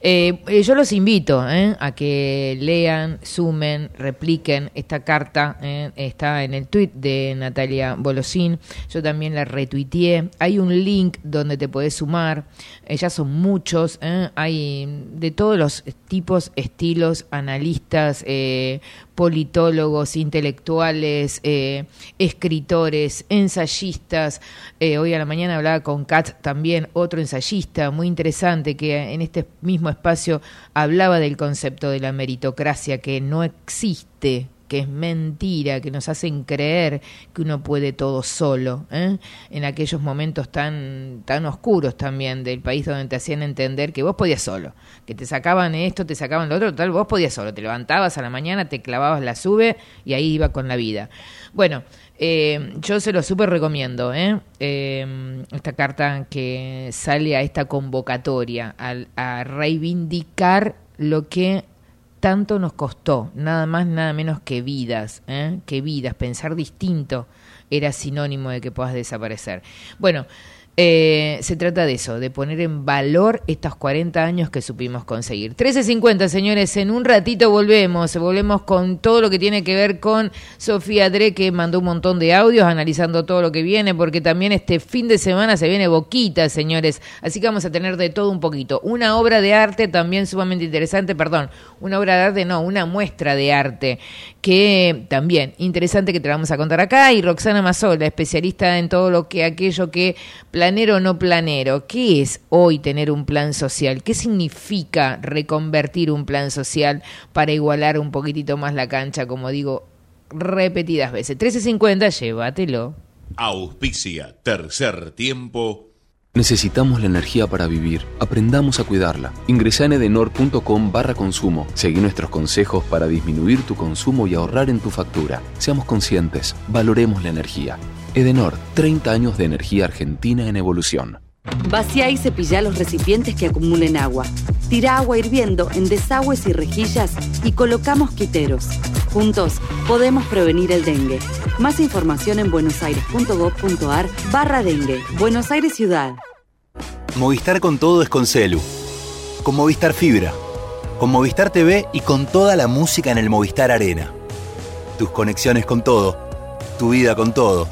Eh, yo los invito eh, a que lean, sumen, repliquen esta carta. Eh, está en el tweet de Natalia Bolosín. Yo también la retuiteé. Hay un link donde te podés sumar. ya son muchos. hay de todos los tipos, estilos, analistas, politólogos, intelectuales, eh, escritores, ensayistas. Eh, hoy a la mañana hablaba con Kat también, otro ensayista muy interesante que en este mismo espacio hablaba del concepto de la meritocracia que no existe que es mentira, que nos hacen creer que uno puede todo solo, ¿eh? en aquellos momentos tan, tan oscuros también del país donde te hacían entender que vos podías solo, que te sacaban esto, te sacaban lo otro, tal, vos podías solo, te levantabas a la mañana, te clavabas la sube y ahí iba con la vida. Bueno, eh, yo se lo súper recomiendo, ¿eh? Eh, esta carta que sale a esta convocatoria, a reivindicar lo que tanto nos costó, nada más, nada menos que vidas, ¿eh? que vidas, pensar distinto era sinónimo de que puedas desaparecer. Bueno, eh, se trata de eso, de poner en valor estos 40 años que supimos conseguir. 13.50, señores, en un ratito volvemos, volvemos con todo lo que tiene que ver con Sofía Dre, que mandó un montón de audios analizando todo lo que viene, porque también este fin de semana se viene boquita, señores, así que vamos a tener de todo un poquito. Una obra de arte también sumamente interesante, perdón, una obra de arte, no, una muestra de arte, que también interesante que te la vamos a contar acá, y Roxana Mazola, especialista en todo lo que aquello que planero o no planero, ¿qué es hoy tener un plan social? ¿Qué significa reconvertir un plan social para igualar un poquitito más la cancha, como digo repetidas veces? 13.50, llévatelo. Auspicia Tercer Tiempo. Necesitamos la energía para vivir. Aprendamos a cuidarla. Ingresa en edenor.com barra consumo. Seguí nuestros consejos para disminuir tu consumo y ahorrar en tu factura. Seamos conscientes. Valoremos la energía. Edenor, 30 años de energía argentina en evolución. Vacía y cepilla los recipientes que acumulen agua. Tira agua hirviendo en desagües y rejillas y coloca mosquiteros. Juntos podemos prevenir el dengue. Más información en buenosaires.gov.ar barra dengue. Buenos Aires Ciudad. Movistar con todo es con Celu. Con Movistar Fibra. Con Movistar TV y con toda la música en el Movistar Arena. Tus conexiones con todo. Tu vida con todo.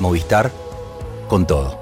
Movistar con todo.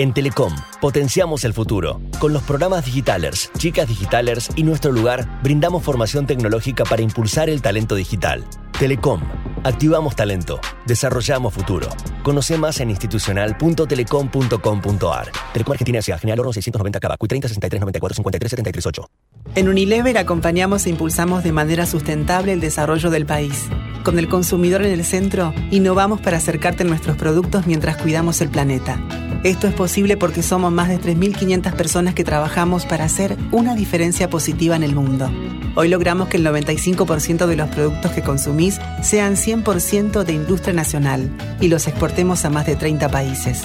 En Telecom, potenciamos el futuro. Con los programas Digitalers, Chicas Digitalers y Nuestro Lugar, brindamos formación tecnológica para impulsar el talento digital. Telecom, activamos talento, desarrollamos futuro. Conoce más en institucional.telecom.com.ar. Telecom Argentina S.A. General Oro 690 Cava, 30 63 94 53 73 38. En Unilever acompañamos e impulsamos de manera sustentable el desarrollo del país. Con el consumidor en el centro, innovamos para acercarte a nuestros productos mientras cuidamos el planeta. Esto es posible porque somos más de 3.500 personas que trabajamos para hacer una diferencia positiva en el mundo. Hoy logramos que el 95% de los productos que consumís sean 100% de industria nacional y los exportemos a más de 30 países.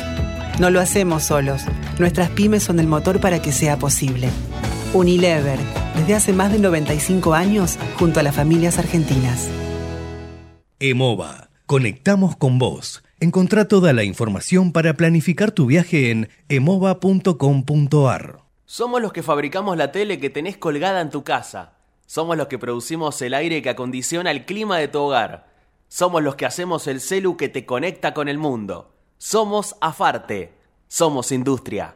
No lo hacemos solos. Nuestras pymes son el motor para que sea posible. Unilever, desde hace más de 95 años, junto a las familias argentinas. EMOVA. Conectamos con vos. Encontrá toda la información para planificar tu viaje en emova.com.ar. Somos los que fabricamos la tele que tenés colgada en tu casa. Somos los que producimos el aire que acondiciona el clima de tu hogar. Somos los que hacemos el celu que te conecta con el mundo. Somos Afarte. Somos industria.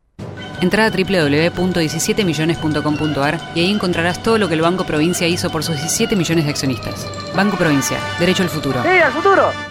Entrá a www.17millones.com.ar y ahí encontrarás todo lo que el Banco Provincia hizo por sus 17 millones de accionistas. Banco Provincia, derecho al futuro. ¡Sí, al futuro!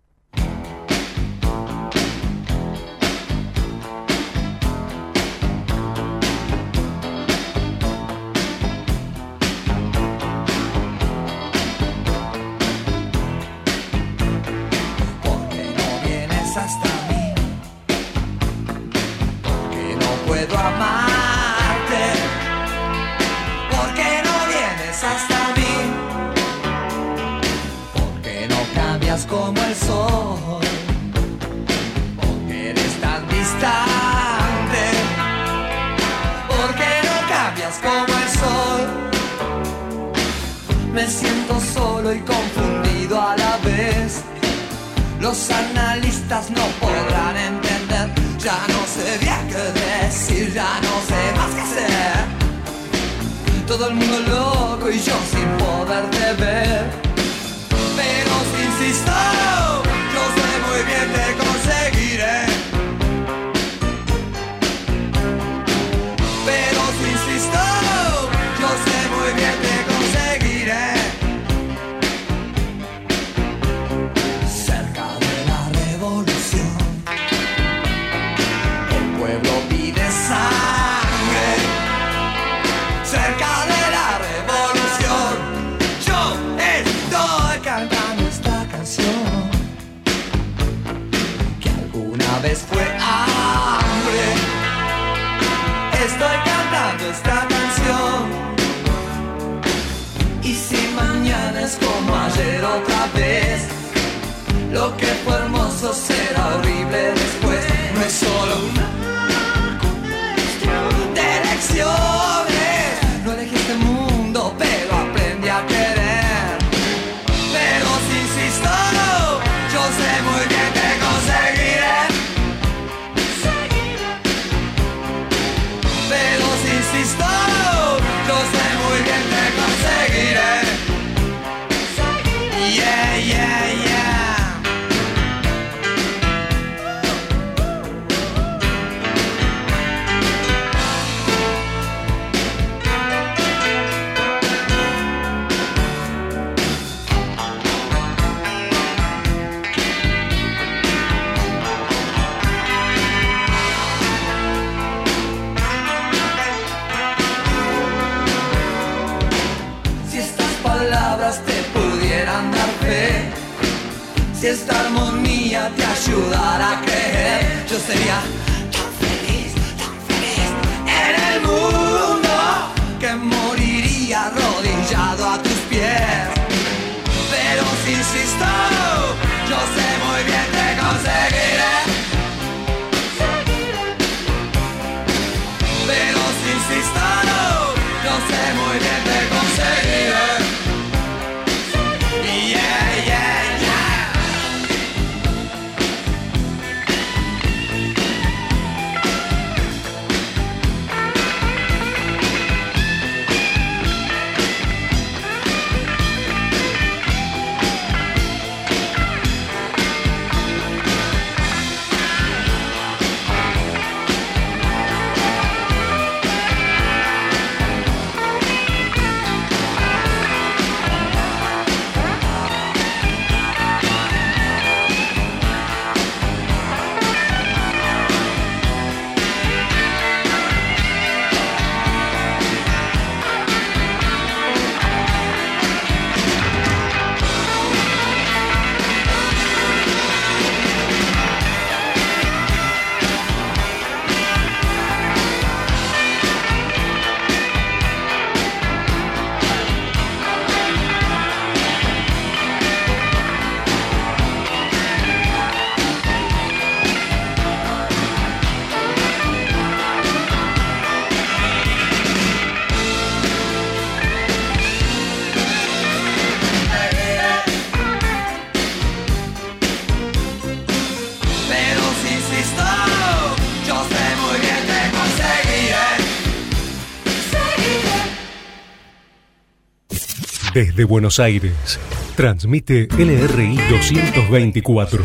Desde Buenos Aires, transmite LRI 224,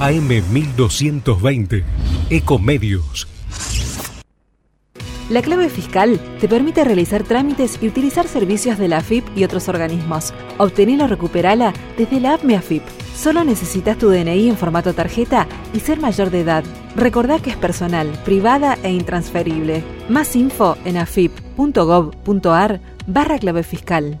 AM 1220, Ecomedios. La clave fiscal te permite realizar trámites y utilizar servicios de la AFIP y otros organismos. Obtenela o recuperala desde la app MeAFIP. Solo necesitas tu DNI en formato tarjeta y ser mayor de edad. Recordá que es personal, privada e intransferible. Más info en afip.gov.ar barra clave fiscal.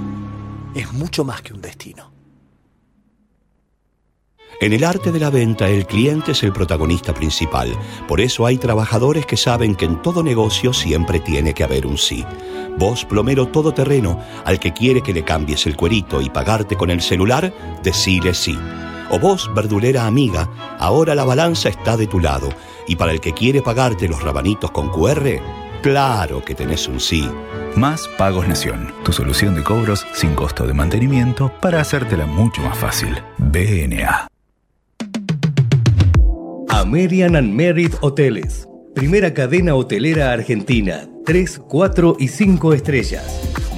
es mucho más que un destino. En el arte de la venta el cliente es el protagonista principal. Por eso hay trabajadores que saben que en todo negocio siempre tiene que haber un sí. Vos, plomero todoterreno, al que quiere que le cambies el cuerito y pagarte con el celular, decile sí. O vos, verdulera amiga, ahora la balanza está de tu lado. Y para el que quiere pagarte los rabanitos con QR, claro que tenés un sí. Más Pagos Nación, tu solución de cobros sin costo de mantenimiento para hacértela mucho más fácil. BNA. American and Merit Hoteles. Primera cadena hotelera argentina. 3, 4 y 5 estrellas.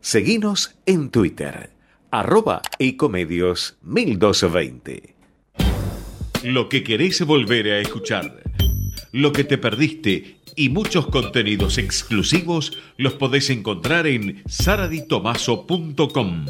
Seguinos en Twitter, arroba ecomedios 1220. Lo que querés volver a escuchar, lo que te perdiste y muchos contenidos exclusivos los podés encontrar en saraditomaso.com.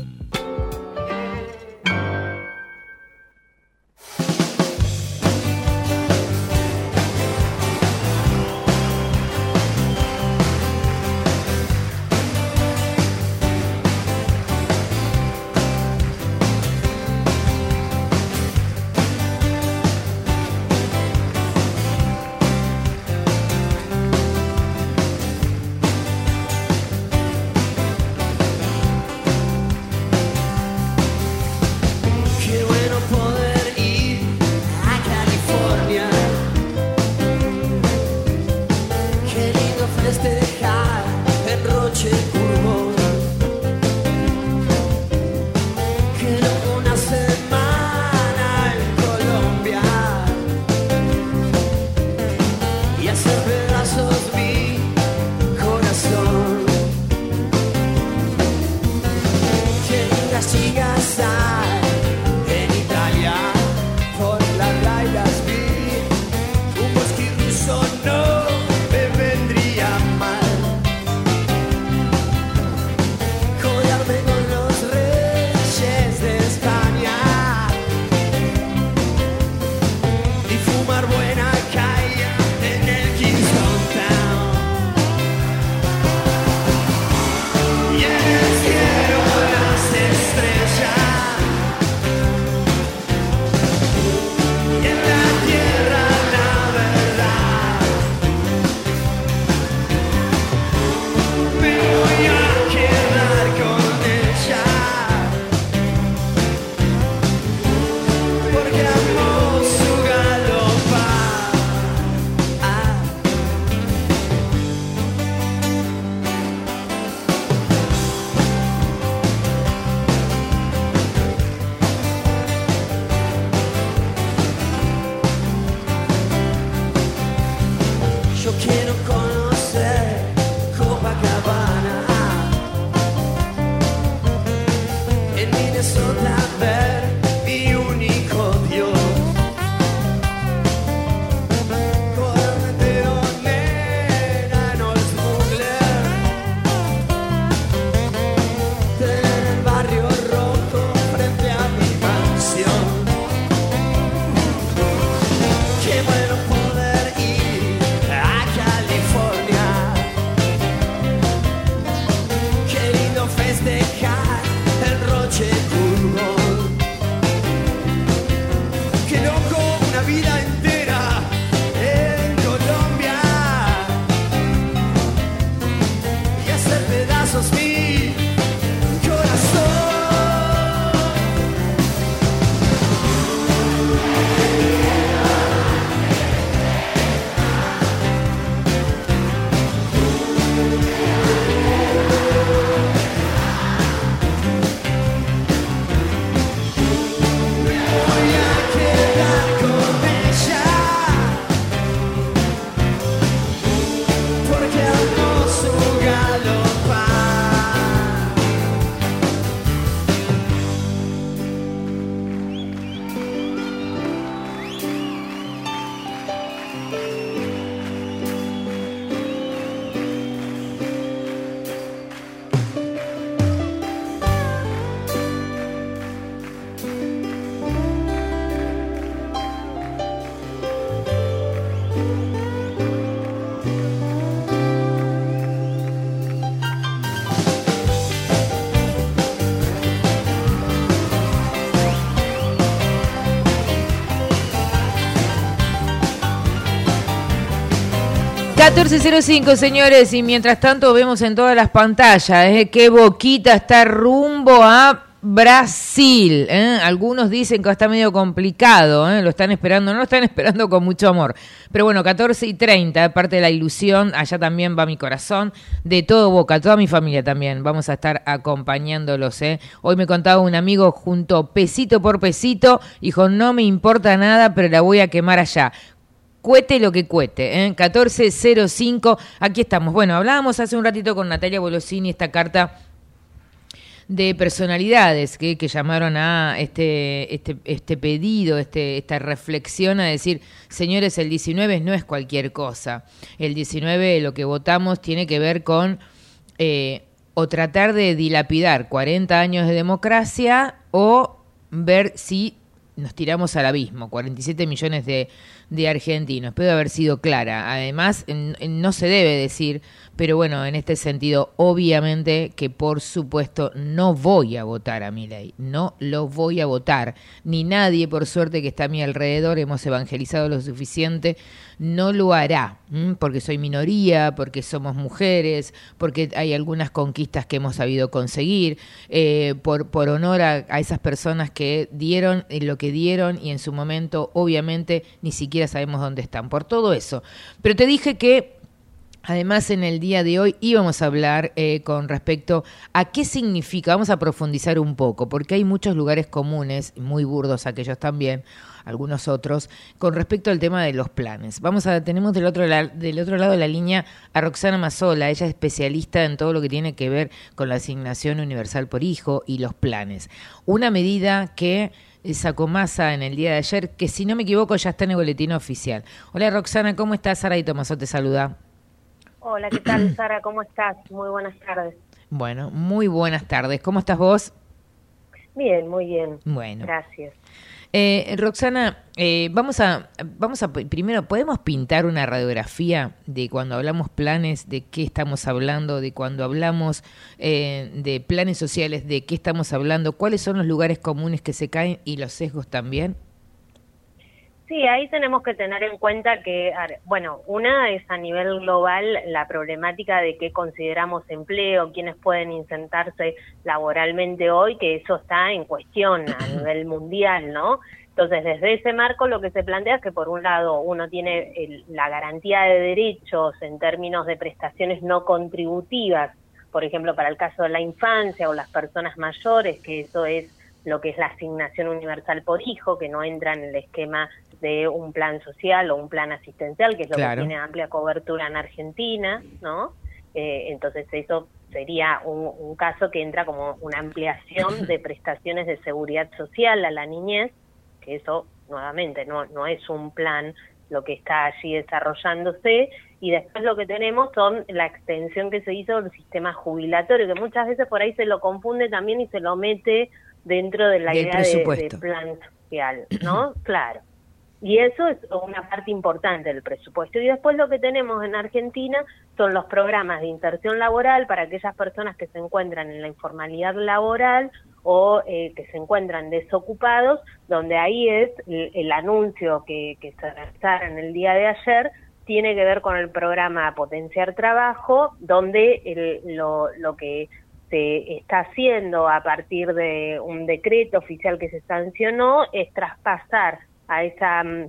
Yo quiero conocer 14.05, señores, y mientras tanto vemos en todas las pantallas eh, que Boquita está rumbo a Brasil. ¿eh? Algunos dicen que está medio complicado, ¿eh? lo están esperando, no lo están esperando con mucho amor. Pero bueno, 14 y 30, parte de la ilusión, allá también va mi corazón, de todo Boca, toda mi familia también. Vamos a estar acompañándolos. ¿eh? Hoy me contaba un amigo junto pesito por pesito, dijo, no me importa nada, pero la voy a quemar allá cuete lo que cuete, ¿eh? 1405, aquí estamos. Bueno, hablábamos hace un ratito con Natalia Bolosini esta carta de personalidades que, llamaron a este, este, este pedido, este, esta reflexión a decir, señores, el 19 no es cualquier cosa. El 19 lo que votamos tiene que ver con eh, o tratar de dilapidar 40 años de democracia o ver si nos tiramos al abismo, 47 millones de, de argentinos. Puede haber sido clara. Además, no se debe decir pero bueno, en este sentido, obviamente que por supuesto no voy a votar a mi ley, no lo voy a votar, ni nadie, por suerte que está a mi alrededor, hemos evangelizado lo suficiente, no lo hará, porque soy minoría, porque somos mujeres, porque hay algunas conquistas que hemos sabido conseguir, eh, por, por honor a, a esas personas que dieron lo que dieron y en su momento, obviamente, ni siquiera sabemos dónde están, por todo eso. Pero te dije que Además, en el día de hoy íbamos a hablar eh, con respecto a qué significa, vamos a profundizar un poco, porque hay muchos lugares comunes, muy burdos aquellos también, algunos otros, con respecto al tema de los planes. Vamos a, tenemos del otro, del otro lado de la línea a Roxana Mazola, ella es especialista en todo lo que tiene que ver con la asignación universal por hijo y los planes. Una medida que sacó masa en el día de ayer, que si no me equivoco ya está en el boletín oficial. Hola Roxana, ¿cómo estás? Sara y Tomaso te saluda. Hola, ¿qué tal, Sara? ¿Cómo estás? Muy buenas tardes. Bueno, muy buenas tardes. ¿Cómo estás vos? Bien, muy bien. Bueno. Gracias. Eh, Roxana, eh, vamos a, vamos a primero, ¿podemos pintar una radiografía de cuando hablamos planes, de qué estamos hablando, de cuando hablamos eh, de planes sociales, de qué estamos hablando, cuáles son los lugares comunes que se caen y los sesgos también? Sí, ahí tenemos que tener en cuenta que, bueno, una es a nivel global la problemática de qué consideramos empleo, quiénes pueden insertarse laboralmente hoy, que eso está en cuestión a nivel mundial, ¿no? Entonces, desde ese marco lo que se plantea es que por un lado uno tiene la garantía de derechos en términos de prestaciones no contributivas, por ejemplo, para el caso de la infancia o las personas mayores, que eso es lo que es la asignación universal por hijo, que no entra en el esquema de un plan social o un plan asistencial, que es lo que tiene amplia cobertura en Argentina, ¿no? Eh, entonces eso sería un, caso que entra como una ampliación de prestaciones de seguridad social a la niñez, que eso nuevamente no, no es un plan lo que está allí desarrollándose, y después lo que tenemos son la extensión que se hizo del sistema jubilatorio, que muchas veces por ahí se lo confunde también y se lo mete dentro de la idea de, de, plan social, ¿no? claro. Y eso es una parte importante del presupuesto. Y después lo que tenemos en Argentina son los programas de inserción laboral para aquellas personas que se encuentran en la informalidad laboral o eh, que se encuentran desocupados, donde ahí es el, anuncio que, se realizaron en el día de ayer, tiene que ver con el programa Potenciar Trabajo, donde lo, lo que se está haciendo a partir de un decreto oficial que se sancionó es traspasar a esa mm,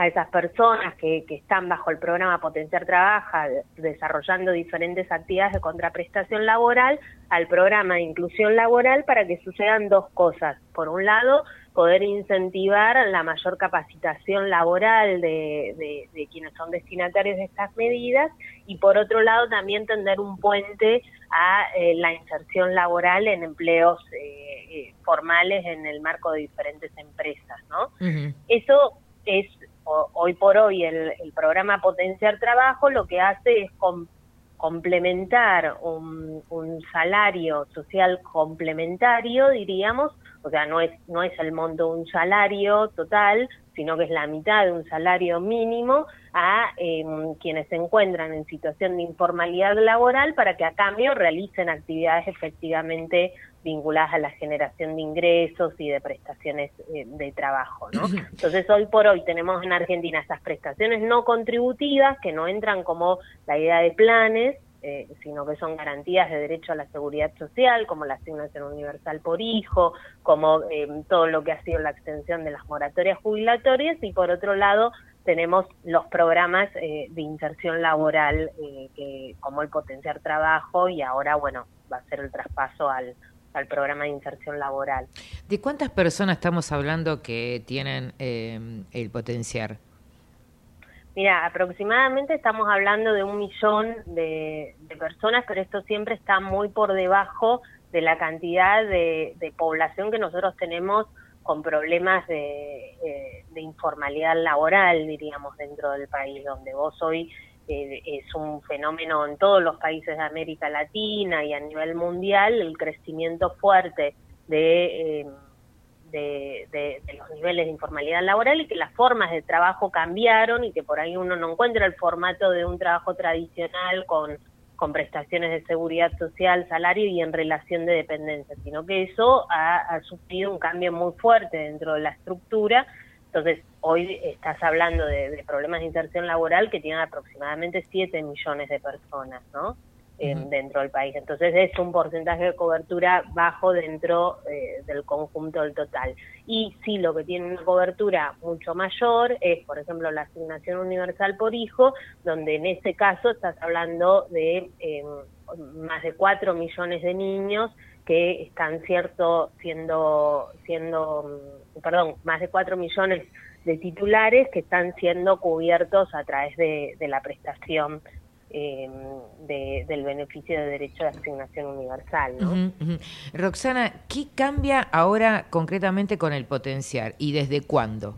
a esas personas que, que están bajo el programa Potenciar Trabaja, desarrollando diferentes actividades de contraprestación laboral, al programa de inclusión laboral para que sucedan dos cosas. Por un lado, poder incentivar la mayor capacitación laboral de, de, quienes son destinatarios de estas medidas y por otro lado también tender un puente a eh, la inserción laboral en empleos eh, eh, formales en el marco de diferentes empresas, ¿no? Eso es hoy por hoy el, programa Potenciar Trabajo lo que hace es complementar un, un, salario social complementario, diríamos, o sea, no es, no es el monto de un salario total, sino que es la mitad de un salario mínimo a em, quienes se encuentran en situación de informalidad laboral para que a cambio realicen actividades efectivamente vinculadas a la generación de ingresos y de prestaciones eh, de trabajo, ¿no? Entonces, hoy por hoy tenemos en Argentina estas prestaciones no contributivas que no entran como la idea de planes, eh, sino que son garantías de derecho a la seguridad social, como la asignación universal por hijo, como eh, todo lo que ha sido la extensión de las moratorias jubilatorias, y por otro lado tenemos los programas de inserción laboral, que, como el potenciar trabajo, y ahora, bueno, va a ser el traspaso al, al programa de inserción laboral. ¿De cuántas personas estamos hablando que tienen eh, el potenciar? Mira, aproximadamente estamos hablando de un millón de, personas, pero esto siempre está muy por debajo de la cantidad de, población que nosotros tenemos con problemas de, eh, de, informalidad laboral, diríamos, dentro del país, donde vos hoy es un fenómeno en todos los países de América Latina y a nivel mundial, el crecimiento fuerte de, eh, de, los niveles de informalidad laboral y que las formas de trabajo cambiaron y que por ahí uno no encuentra el formato de un trabajo tradicional con, con prestaciones de seguridad social, salario y en relación de dependencia, sino que eso ha, ha sufrido un cambio muy fuerte dentro de la estructura entonces, hoy estás hablando de, problemas de inserción laboral que tienen aproximadamente 7 millones de personas, ¿no? Dentro del país. Entonces es un porcentaje de cobertura bajo dentro eh, del conjunto del total. Y sí, lo que tiene una cobertura mucho mayor es, por ejemplo, la asignación universal por hijo, donde en ese caso estás hablando de eh, más de 4 millones de niños que están cierto siendo siendo mm, perdón más de 4 millones de titulares que están siendo cubiertos a través de, la prestación em, del beneficio de derecho de asignación universal. ¿no? Roxana, ¿qué cambia ahora concretamente con el potenciar y desde cuándo?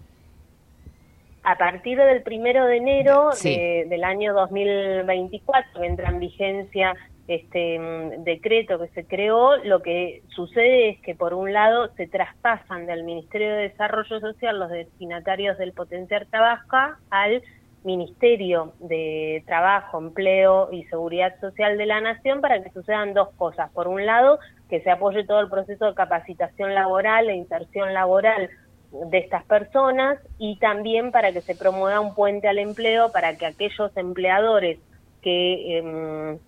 A partir del primero de enero del año 2024 entra en vigencia este mm, decreto que se creó, lo que sucede es que por un lado se traspasan del Ministerio de Desarrollo Social los destinatarios del Potenciar Trabajo al Ministerio de Trabajo, Empleo y Seguridad Social de la Nación para que sucedan dos cosas. Por un lado, que se apoye todo el proceso de capacitación laboral e inserción laboral de estas personas y también para que se promueva un puente al empleo para que aquellos empleadores que eh,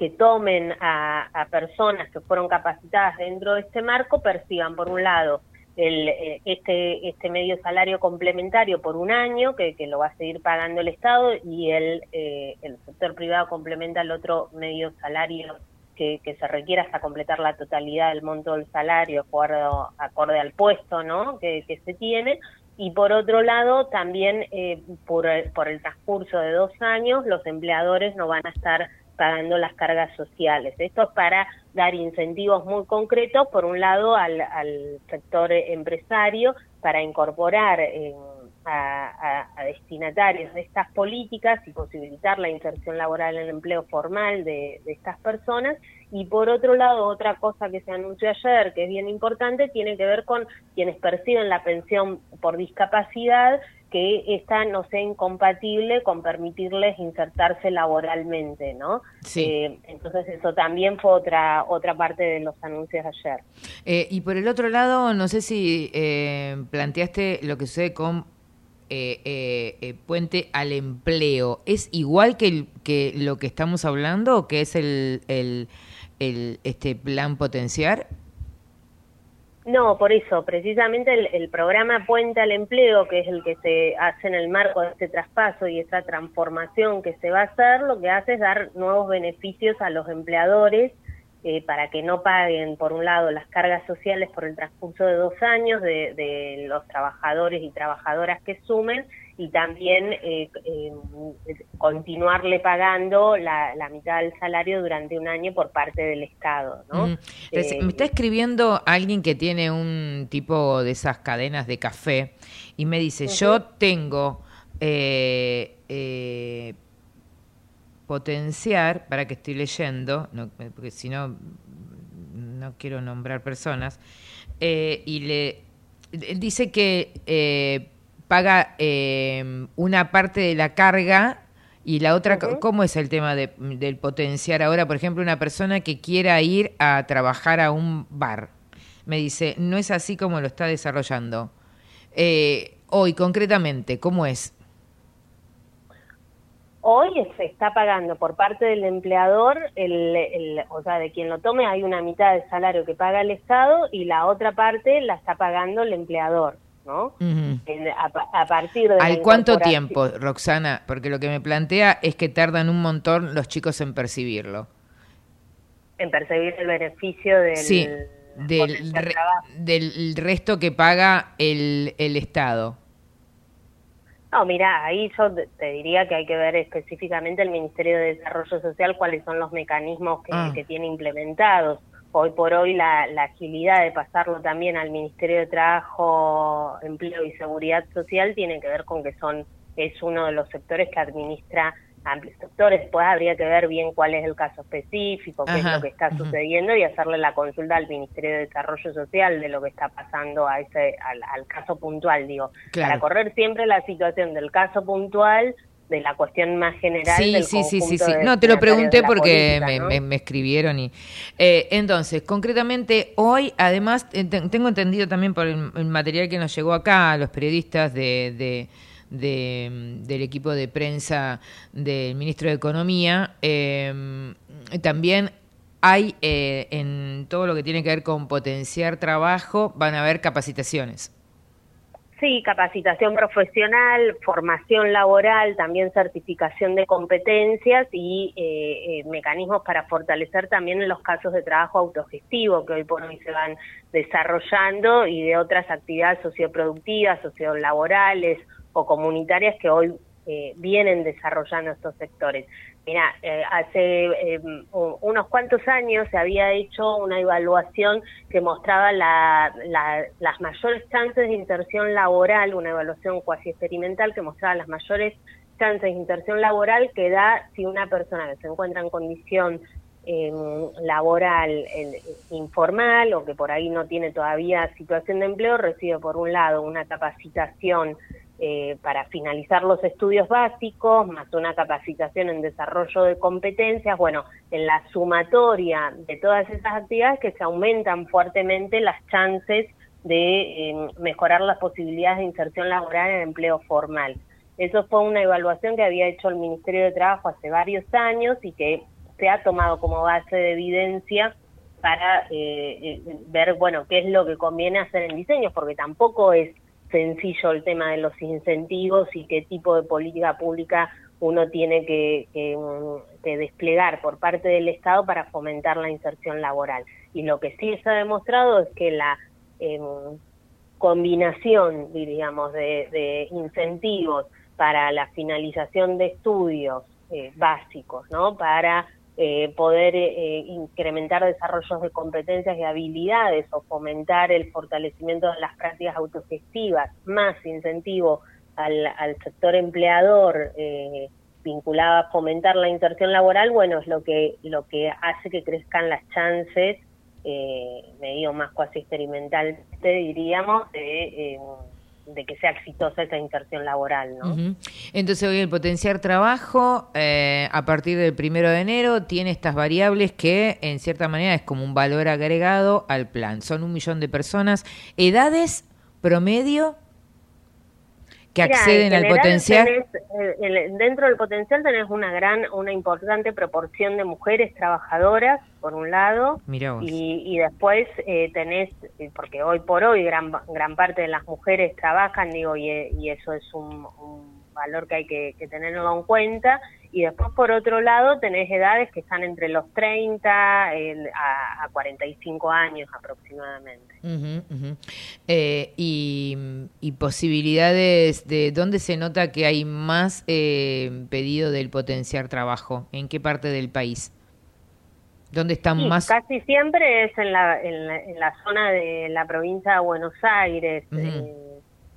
que tomen a, personas que fueron capacitadas dentro de este marco perciban, por un lado, el, eh, este, este medio salario complementario por un año, que, lo va a seguir pagando el Estado, y el, eh, el sector privado complementa el otro medio salario que, se requiera hasta completar la totalidad del monto del salario acuerdo, acorde al puesto ¿no? que, se tiene. Y por otro lado, también eh, por, por el transcurso de dos años, los empleadores no van a estar pagando las cargas sociales. Esto es para dar incentivos muy concretos, por un lado, al, sector empresario para incorporar a, destinatarios de estas políticas y posibilitar la inserción laboral en el empleo formal de estas personas. Y por otro lado, otra cosa que se anunció ayer, que es bien importante, tiene que ver con quienes perciben la pensión por discapacidad que esta no sea incompatible con permitirles insertarse laboralmente, ¿no? Sí. Eh, entonces eso también fue otra otra parte de los anuncios de ayer. Eh, y por el otro lado, no sé si eh, planteaste lo que sucede con Puente al Empleo. ¿Es igual que, que lo que estamos hablando, que es el, el, el este plan potenciar? No, por eso, precisamente el, programa Puente al Empleo, que es el que se hace en el marco de este traspaso y esta transformación que se va a hacer, lo que hace es dar nuevos beneficios a los empleadores eh, para que no paguen, por un lado, las cargas sociales por el transcurso de dos años de, de los trabajadores y trabajadoras que sumen y también eh, eh, continuarle pagando la, mitad del salario durante un año por parte del Estado. ¿no? me está escribiendo alguien que tiene un tipo de esas cadenas de café y me dice, yo tengo potenciar, para que estoy leyendo, porque si no, no quiero nombrar personas, eh, y le dice que eh, paga eh, una parte de la carga Y la otra, ¿cómo es el tema de, del potenciar ahora, por ejemplo, una persona que quiera ir a trabajar a un bar? Me dice, no es así como lo está desarrollando. Eh, hoy, concretamente, ¿cómo es? Hoy se está pagando por parte del empleador, el, o sea, de quien lo tome, hay una mitad del salario que paga el Estado y la otra parte la está pagando el empleador. ¿No? a, partir de... ¿Al cuánto tiempo, Roxana? Porque lo que me plantea es que tardan un montón los chicos en percibirlo. En percibir el beneficio del... Sí, del, del resto que paga el, el Estado. No, mira, ahí yo te diría que hay que ver específicamente el Ministerio de Desarrollo Social cuáles son los mecanismos que, ah. que tiene implementados. Hoy por hoy la, la, agilidad de pasarlo también al Ministerio de Trabajo, Empleo y Seguridad Social tiene que ver con que son es uno de los sectores que administra amplios sectores. Después habría que ver bien cuál es el caso específico, qué es lo que está sucediendo y hacerle la consulta al Ministerio de Desarrollo Social de lo que está pasando a ese al, caso puntual, digo, para correr siempre la situación del caso puntual de la cuestión más general sí, del sí, sí, sí, sí. No, te lo pregunté porque me, escribieron y... Eh, entonces, concretamente, hoy, además, eh, tengo entendido también por el, material que nos llegó acá a los periodistas de de, del equipo de prensa del ministro de Economía. Eh, también hay eh, en todo lo que tiene que ver con potenciar trabajo, van a haber capacitaciones. Sí, capacitación profesional, formación laboral, también certificación de competencias y eh, mecanismos para fortalecer también los casos de trabajo autogestivo que hoy por hoy se van desarrollando y de otras actividades socioproductivas, sociolaborales o comunitarias que hoy eh, vienen desarrollando estos sectores. Mira, eh, hace em, unos cuantos años se había hecho una evaluación que mostraba la, las mayores chances de inserción laboral, una evaluación cuasi experimental que mostraba las mayores chances de inserción laboral que da si una persona que se encuentra en condición em, laboral informal o que por ahí no tiene todavía situación de empleo recibe por un lado una capacitación eh, para finalizar los estudios básicos, más una capacitación en desarrollo de competencias, bueno, en la sumatoria de todas esas actividades que se aumentan fuertemente las chances de eh, mejorar las posibilidades de inserción laboral en empleo formal. Eso fue una evaluación que había hecho el Ministerio de Trabajo hace varios años y que se ha tomado como base de evidencia para eh, ver, bueno, qué es lo que conviene hacer en diseños, porque tampoco es sencillo el tema de los incentivos y qué tipo de política pública uno tiene que, desplegar por parte del Estado para fomentar la inserción laboral. Y lo que sí se ha demostrado es que la em, combinación, diríamos, de, incentivos para la finalización de estudios eh, básicos, ¿no? Para eh, poder eh, incrementar desarrollos de competencias y habilidades o fomentar el fortalecimiento de las prácticas autogestivas, más incentivo al, sector empleador eh, vinculado a fomentar la inserción laboral, bueno, es lo que, lo que hace que crezcan las chances, eh, medio más cuasi experimental, diríamos, de de que sea exitosa esa inserción laboral. ¿no? Entonces hoy el potenciar trabajo eh, a partir del primero de enero tiene estas variables que en cierta manera es como un valor agregado al plan. Son un millón de personas, edades promedio que acceden al potencial. Eh, dentro del potencial tenés una gran, una importante proporción de mujeres trabajadoras, por un lado, y, y, después eh, tenés, eh, porque hoy por hoy gran, gran parte de las mujeres trabajan, digo, y, y eso es un, un valor que hay que, que tenerlo en cuenta, y después, por otro lado, tenés edades que están entre los 30 a, a, 45 años aproximadamente. Eh, y, posibilidades de dónde se nota que hay más eh, pedido del potenciar trabajo, en qué parte del país. ¿Dónde están más? Casi siempre es en la, en la, zona de la provincia de Buenos Aires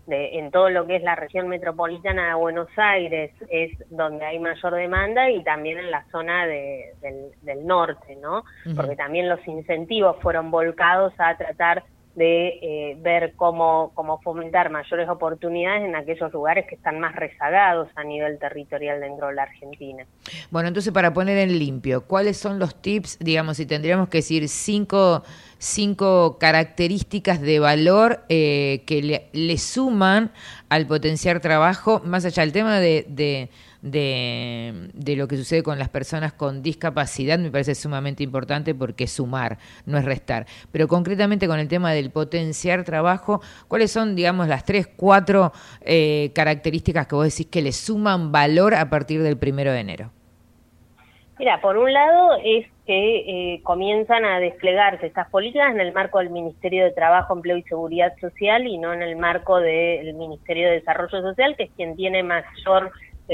en todo lo que es la región metropolitana de Buenos Aires es donde hay mayor demanda y también en la zona del, norte, ¿no? Porque también los incentivos fueron volcados a tratar de eh, ver cómo, cómo fomentar mayores oportunidades en aquellos lugares que están más rezagados a nivel territorial dentro de la Argentina. Bueno, entonces para poner en limpio, ¿cuáles son los tips, digamos, si tendríamos que decir cinco, cinco características de valor eh, que le, suman al potenciar trabajo, más allá del tema de de, de, lo que sucede con las personas con discapacidad me parece sumamente importante porque sumar, no es restar. Pero concretamente con el tema del potenciar trabajo, ¿cuáles son, digamos, las tres, cuatro eh, características que vos decís que le suman valor a partir del primero de enero? Mira, por un lado es que eh, comienzan a desplegarse estas políticas en el marco del Ministerio de Trabajo, Empleo y Seguridad Social y no en el marco del Ministerio de Desarrollo Social, que es quien tiene mayor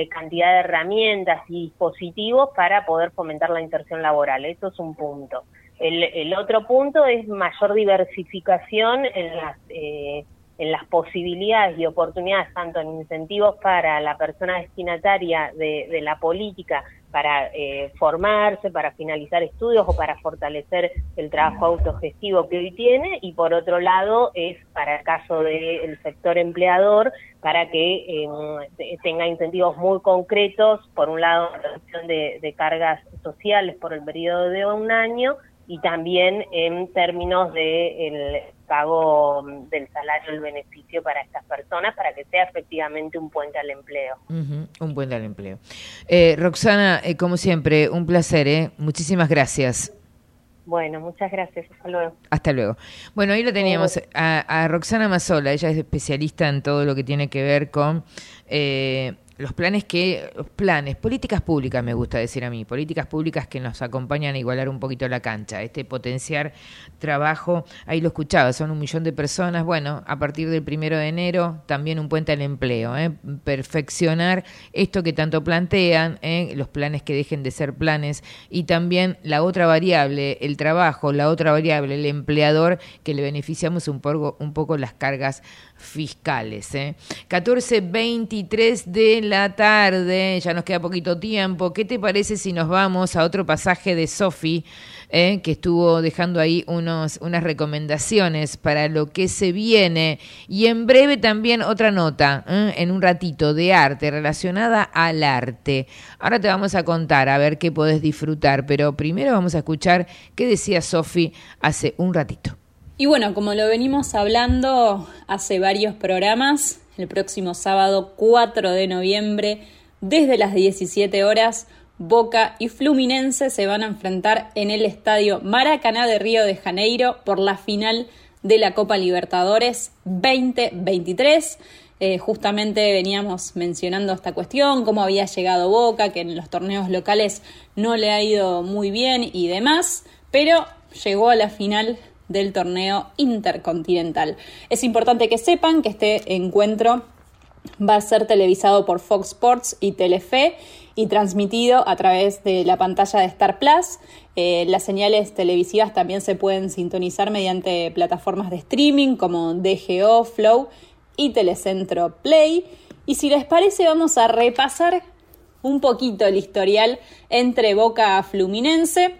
cantidad de herramientas y dispositivos para poder fomentar la inserción laboral. Eso es un punto. El, otro punto es mayor diversificación en las, eh, en las posibilidades y oportunidades, tanto en incentivos para la persona destinataria de, de la política, para eh, formarse, para finalizar estudios o para fortalecer el trabajo autogestivo que hoy tiene. Y por otro lado es para el caso del sector empleador para que em, tenga incentivos muy concretos, por un lado reducción de, de cargas sociales por el periodo de un año y también en términos de el pago del salario el beneficio para estas personas para que sea efectivamente un puente al empleo. un puente al empleo. Eh, Roxana, eh, como siempre, un placer, ¿eh? Muchísimas gracias. Bueno, muchas gracias. Hasta luego. Hasta luego. Bueno, ahí lo teníamos a, a Roxana Mazola. Ella es especialista en todo lo que tiene que ver con eh, los planes que, planes, políticas públicas me gusta decir a mí, políticas públicas que nos acompañan a igualar un poquito la cancha, este potenciar trabajo, ahí lo escuchaba, son un millón de personas, bueno, a partir del primero de enero también un puente al empleo, ¿eh? perfeccionar esto que tanto plantean, ¿eh? los planes que dejen de ser planes y también la otra variable, el trabajo, la otra variable, el empleador, que le beneficiamos un poco, un poco las cargas fiscales. ¿eh? 14.23 de la tarde, ya nos queda poquito tiempo. ¿Qué te parece si nos vamos a otro pasaje de Sofi, eh, que estuvo dejando ahí unos, unas recomendaciones para lo que se viene? Y en breve también otra nota, ¿eh? en un ratito, de arte, relacionada al arte. Ahora te vamos a contar a ver qué podés disfrutar, pero primero vamos a escuchar qué decía Sofi hace un ratito. Y bueno, como lo venimos hablando hace varios programas, el próximo sábado 4 de noviembre, desde las 17 horas, Boca y Fluminense se van a enfrentar en el estadio Maracaná de Río de Janeiro por la final de la Copa Libertadores 2023. Eh, justamente veníamos mencionando esta cuestión, cómo había llegado Boca, que en los torneos locales no le ha ido muy bien y demás, pero llegó a la final del torneo intercontinental. Es importante que sepan que este encuentro va a ser televisado por Fox Sports y Telefe y transmitido a través de la pantalla de Star Plus. Eh, las señales televisivas también se pueden sintonizar mediante plataformas de streaming como DGO, Flow y Telecentro Play. Y si les parece, vamos a repasar un poquito el historial entre Boca Fluminense,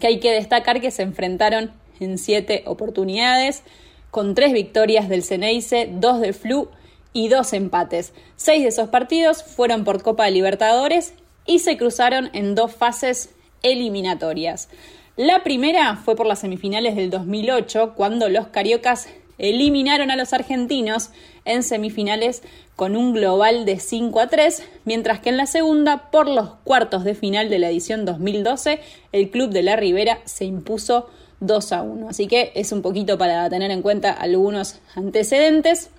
que hay que destacar que se enfrentaron en siete oportunidades, con tres victorias del Ceneice, dos del Flu y dos empates. Seis de esos partidos fueron por Copa de Libertadores y se cruzaron en dos fases eliminatorias. La primera fue por las semifinales del 2008, cuando los cariocas eliminaron a los argentinos en semifinales con un global de 5 a 3, mientras que en la segunda, por los cuartos de final de la edición 2012, el Club de la Ribera se impuso 2 a 1. Así que es un poquito para tener en cuenta algunos antecedentes.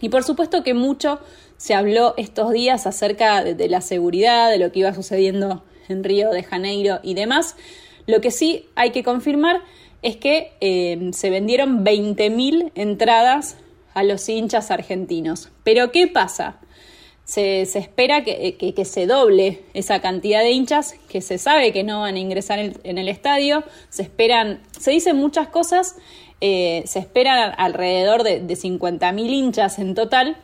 Y por supuesto que mucho se habló estos días acerca de, la seguridad, de lo que iba sucediendo en Río de Janeiro y demás. Lo que sí hay que confirmar es que eh, se vendieron 20.000 entradas a los hinchas argentinos. Pero ¿qué pasa? Se, espera que, se doble esa cantidad de hinchas que se sabe que no van a ingresar en, el estadio. Se esperan, se dicen muchas cosas, eh, se esperan alrededor de, de 50.000 hinchas en total.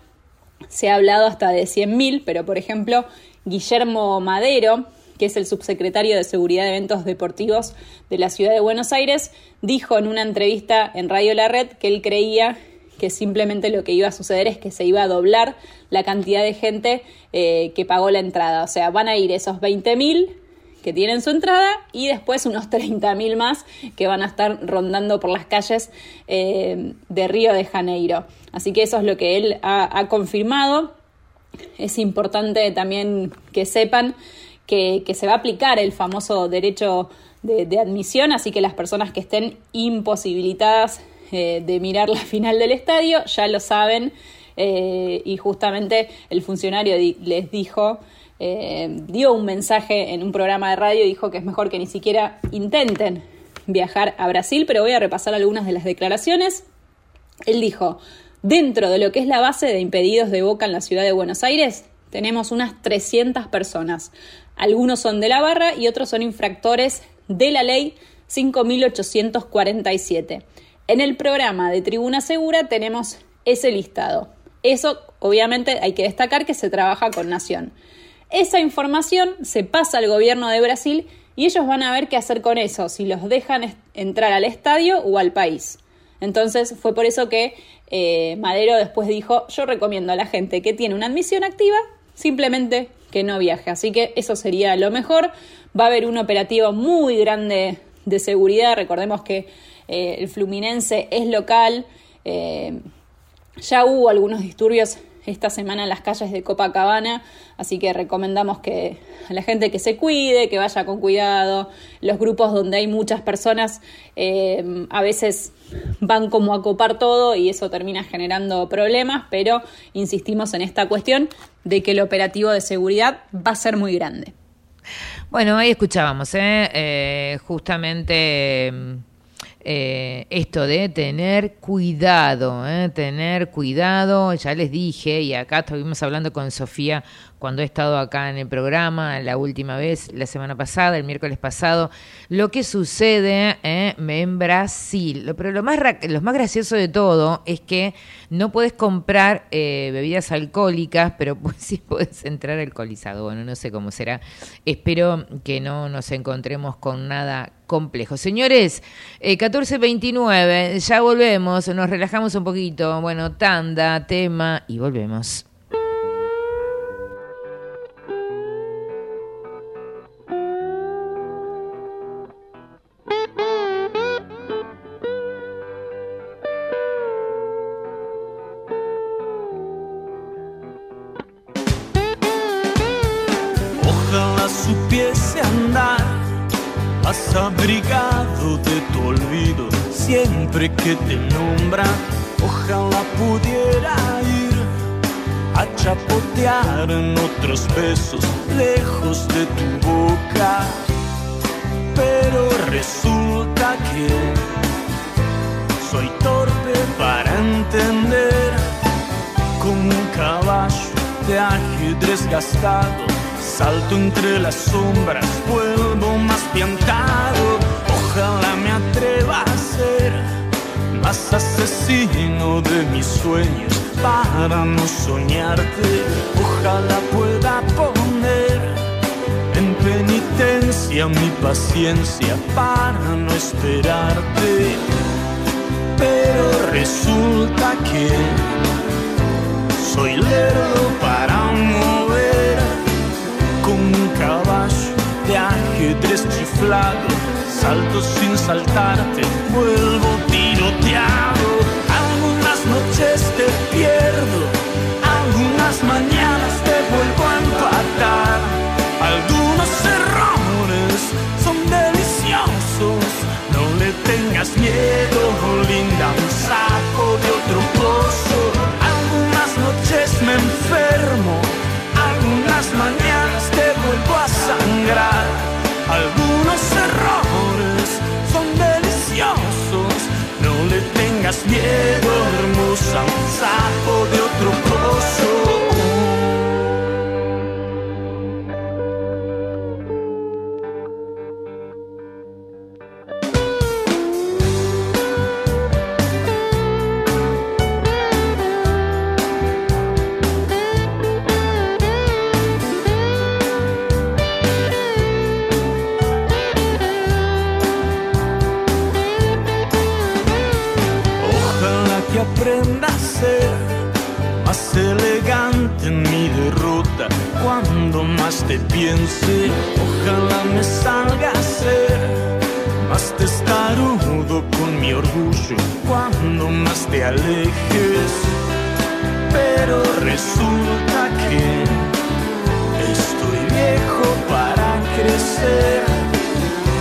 Se ha hablado hasta de 100.000, pero por ejemplo, Guillermo Madero, que es el subsecretario de Seguridad de Eventos Deportivos de la Ciudad de Buenos Aires, dijo en una entrevista en Radio La Red que él creía que simplemente lo que iba a suceder es que se iba a doblar la cantidad de gente eh, que pagó la entrada. O sea, van a ir esos 20.000 que tienen su entrada y después unos 30.000 más que van a estar rondando por las calles eh, de Río de Janeiro. Así que eso es lo que él ha, confirmado. Es importante también que sepan que, se va a aplicar el famoso derecho de, admisión, así que las personas que estén imposibilitadas eh, de mirar la final del estadio ya lo saben eh, y justamente el funcionario les dijo eh, dio un mensaje en un programa de radio dijo que es mejor que ni siquiera intenten viajar a Brasil, pero voy a repasar algunas de las declaraciones. Él dijo, dentro de lo que es la base de impedidos de Boca en la ciudad de Buenos Aires, tenemos unas 300 personas. Algunos son de la barra y otros son infractores de la ley 5847. En el programa de Tribuna Segura tenemos ese listado. Eso, obviamente, hay que destacar que se trabaja con Nación. Esa información se pasa al gobierno de Brasil y ellos van a ver qué hacer con eso, si los dejan entrar al estadio o al país. Entonces fue por eso que eh, Madero después dijo, yo recomiendo a la gente que tiene una admisión activa simplemente que no viaje. Así que eso sería lo mejor. Va a haber un operativo muy grande de seguridad. Recordemos que eh, el Fluminense es local. Eh, ya hubo algunos disturbios esta semana en las calles de Copacabana, así que recomendamos que a la gente que se cuide, que vaya con cuidado. Los grupos donde hay muchas personas eh, a veces van como a copar todo y eso termina generando problemas, pero insistimos en esta cuestión de que el operativo de seguridad va a ser muy grande. Bueno, ahí escuchábamos, justamente eh, esto de tener cuidado, ¿eh? tener cuidado, ya les dije, y acá estuvimos hablando con Sofía cuando he estado acá en el programa, la última vez, la semana pasada, el miércoles pasado, lo que sucede eh, en Brasil. Pero lo más, lo más gracioso de todo es que no puedes comprar eh, bebidas alcohólicas, pero pues sí puedes entrar alcoholizado. Bueno, no sé cómo será. Espero que no nos encontremos con nada complejo. Señores, eh, 14.29, ya volvemos, nos relajamos un poquito. Bueno, tanda, tema y volvemos. Abrigado de tu olvido siempre que te nombra. Ojalá pudiera ir a chapotear en otros besos lejos de tu boca. Pero resulta que soy torpe para entender como un caballo de ajedrez gastado Salto entre las sombras, vuelvo Ojalá me atreva a ser más asesino de mis sueños para no soñarte. Ojalá pueda poner en penitencia mi paciencia para no esperarte. Pero resulta que soy lerdo para mover con un caballo de ajedrez chiflado. Salto sin saltarte, vuelvo tiroteado. Algunas noches te pierdo, algunas mañanas te vuelvo a empatar. Algunos errores son deliciosos, no le tengas miedo, linda, un saco de otro pozo. Algunas noches me enfermo, algunas mañanas sangrar. Algunos errores son deliciosos. No le tengas miedo, hermosa, un saco de otro más te piense, ojalá me salga a ser más testarudo con mi orgullo cuando más te alejes. Pero resulta que estoy viejo para crecer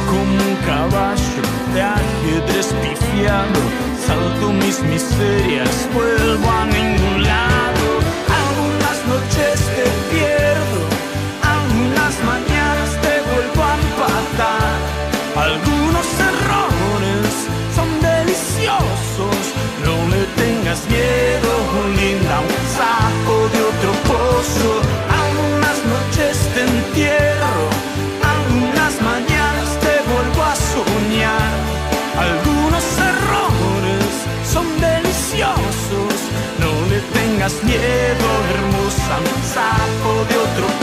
como un caballo de ajedrez pifiado. Salto mis miserias, vuelvo a ningún lado. Pozo. Algunas noches te entierro, algunas mañanas te vuelvo a soñar. Algunos errores son deliciosos, no le tengas miedo, hermosa, sapo de otro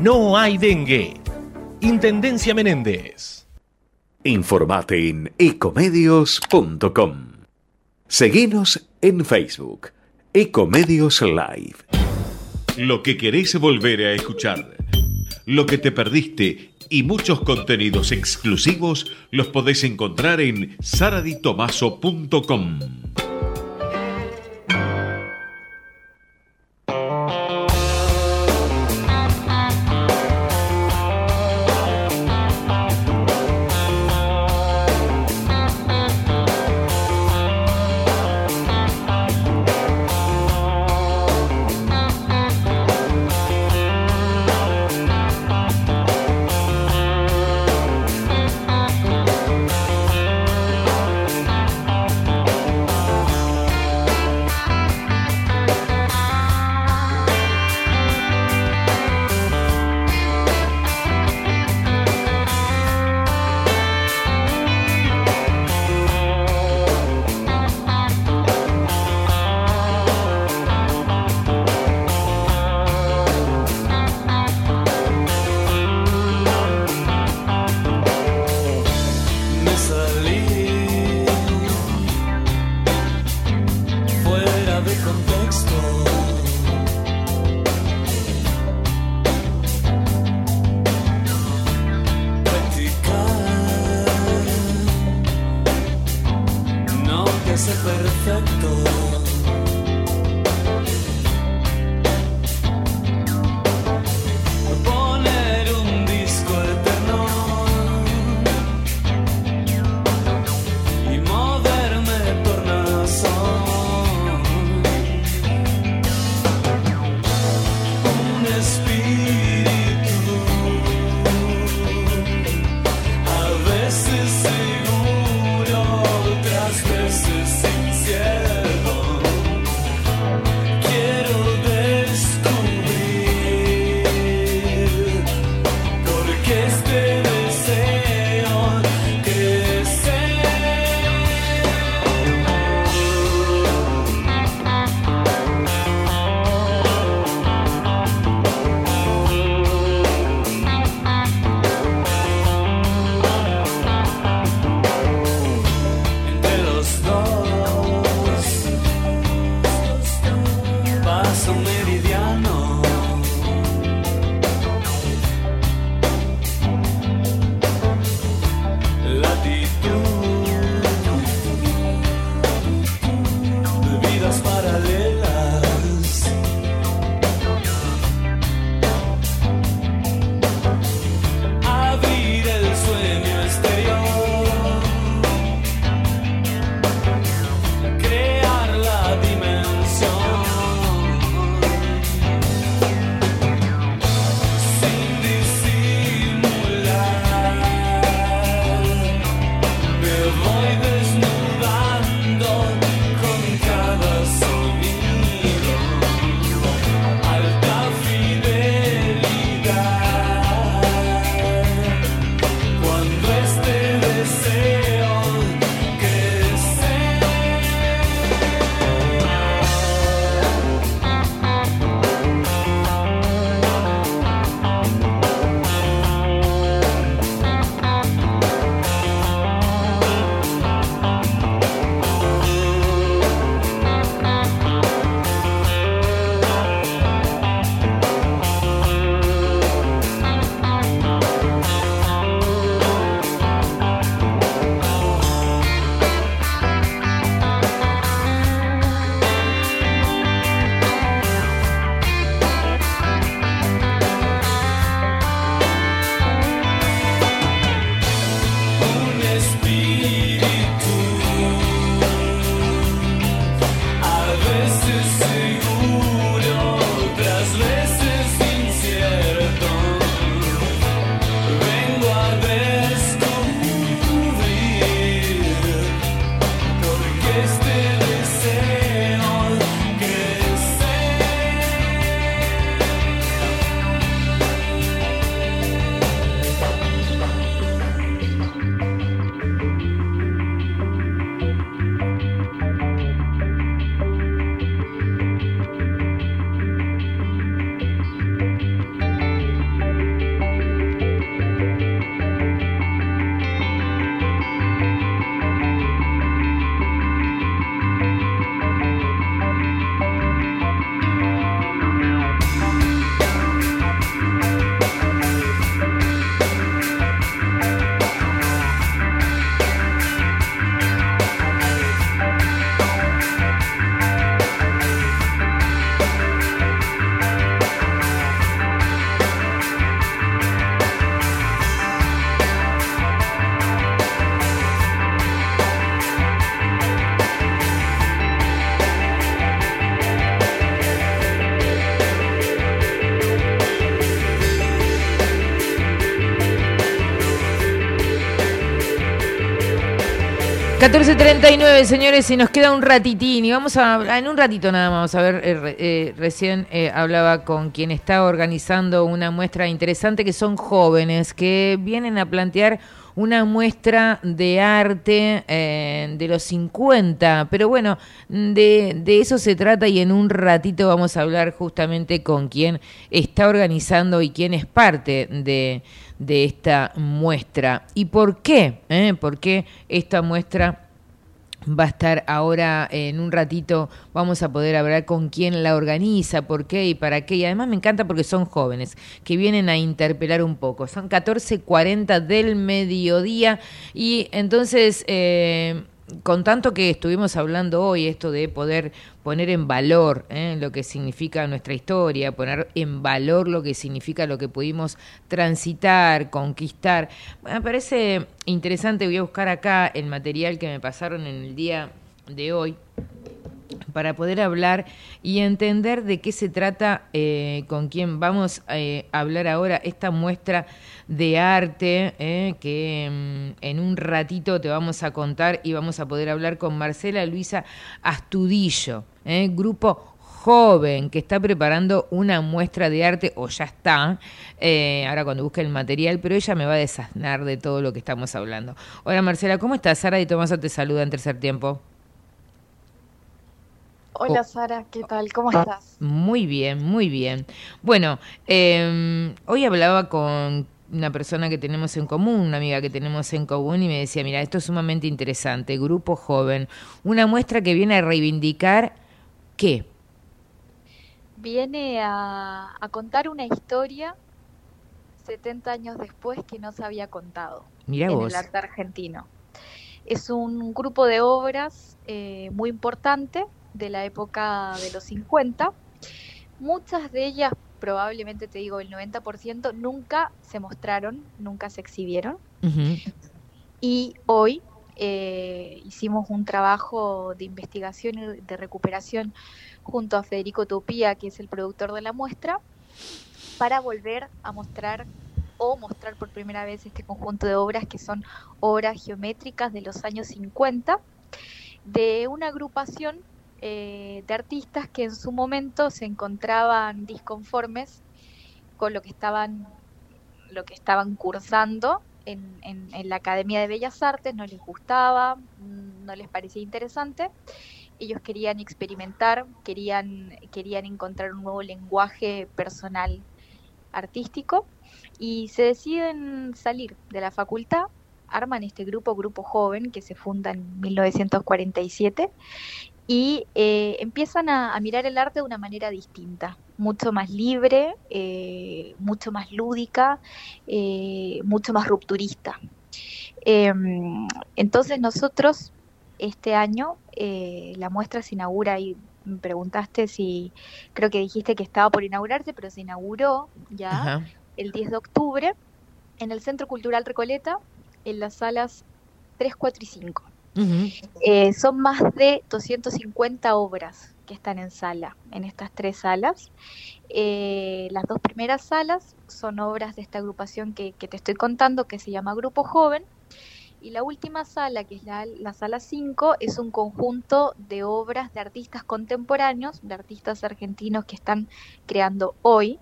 no hay dengue. Intendencia Menéndez. Informate en ecomedios.com. Seguinos en Facebook, Ecomedios Live. Lo que querés volver a escuchar, lo que te perdiste y muchos contenidos exclusivos los podés encontrar en saraditomaso.com. 14.39, señores, y nos queda un ratitín. Y vamos a, en un ratito nada más, vamos a ver, eh, eh, recién eh, hablaba con quien está organizando una muestra interesante, que son jóvenes, que vienen a plantear una muestra de arte de los 50. Pero bueno, de, de eso se trata y en un ratito vamos a hablar justamente con quien está organizando y quién es parte de, de esta muestra. ¿Y por qué? ¿Eh? ¿Por qué esta muestra va a estar ahora en un ratito? Vamos a poder hablar con quién la organiza, por qué y para qué. Y además me encanta porque son jóvenes que vienen a interpelar un poco. Son 14.40 del mediodía y entonces... eh, con tanto que estuvimos hablando hoy, esto de poder poner en valor ¿eh? lo que significa nuestra historia, poner en valor lo que significa lo que pudimos transitar, conquistar. Me parece interesante, voy a buscar acá el material que me pasaron en el día de hoy para poder hablar y entender de qué se trata eh, con quién vamos eh, a hablar ahora esta muestra de arte eh, que mm, en un ratito te vamos a contar y vamos a poder hablar con Marcela Luisa Astudillo, eh, grupo joven que está preparando una muestra de arte o ya está, eh, ahora cuando busque el material, pero ella me va a desasnar de todo lo que estamos hablando. Hola Marcela, ¿cómo estás? Sara y Tomasa te saluda en tercer tiempo. Hola Oh. Sara, ¿qué tal? ¿Cómo estás? Muy bien, muy bien. Bueno, eh, hoy hablaba con una persona que tenemos en común, una amiga que tenemos en común, y me decía, mira, esto es sumamente interesante, grupo joven, una muestra que viene a reivindicar qué. Viene a, a contar una historia 70 años después que no se había contado Mirá en vos. el arte argentino. Es un grupo de obras eh, muy importante de la época de los 50. Muchas de ellas, probablemente te digo el 90%, nunca se mostraron, nunca se exhibieron. Y hoy eh, hicimos un trabajo de investigación y de recuperación junto a Federico Topía, que es el productor de la muestra, para volver a mostrar o mostrar por primera vez este conjunto de obras que son obras geométricas de los años 50 de una agrupación eh, de artistas que en su momento se encontraban disconformes con lo que estaban lo que estaban cursando en, en- la Academia de Bellas Artes, no les gustaba, no les parecía interesante. Ellos querían experimentar, querían, querían encontrar un nuevo lenguaje personal artístico y se deciden salir de la facultad, arman este grupo, grupo joven, que se funda en 1947 y eh, empiezan a, a mirar el arte de una manera distinta, mucho más libre, eh, mucho más lúdica, eh, mucho más rupturista. Em, entonces nosotros este año la muestra se inaugura y me preguntaste si creo que dijiste que estaba por inaugurarse, pero se inauguró ya Ajá. el 10 de octubre en el Centro Cultural Recoleta en las salas 3, 4 y 5. Eh, son más de 250 obras que están en sala, en estas tres salas. Eh, las dos primeras salas son obras de esta agrupación que, te estoy contando, que se llama Grupo Joven. Y la última sala, que es la, la sala 5, es un conjunto de obras de artistas contemporáneos, de artistas argentinos que están creando hoy,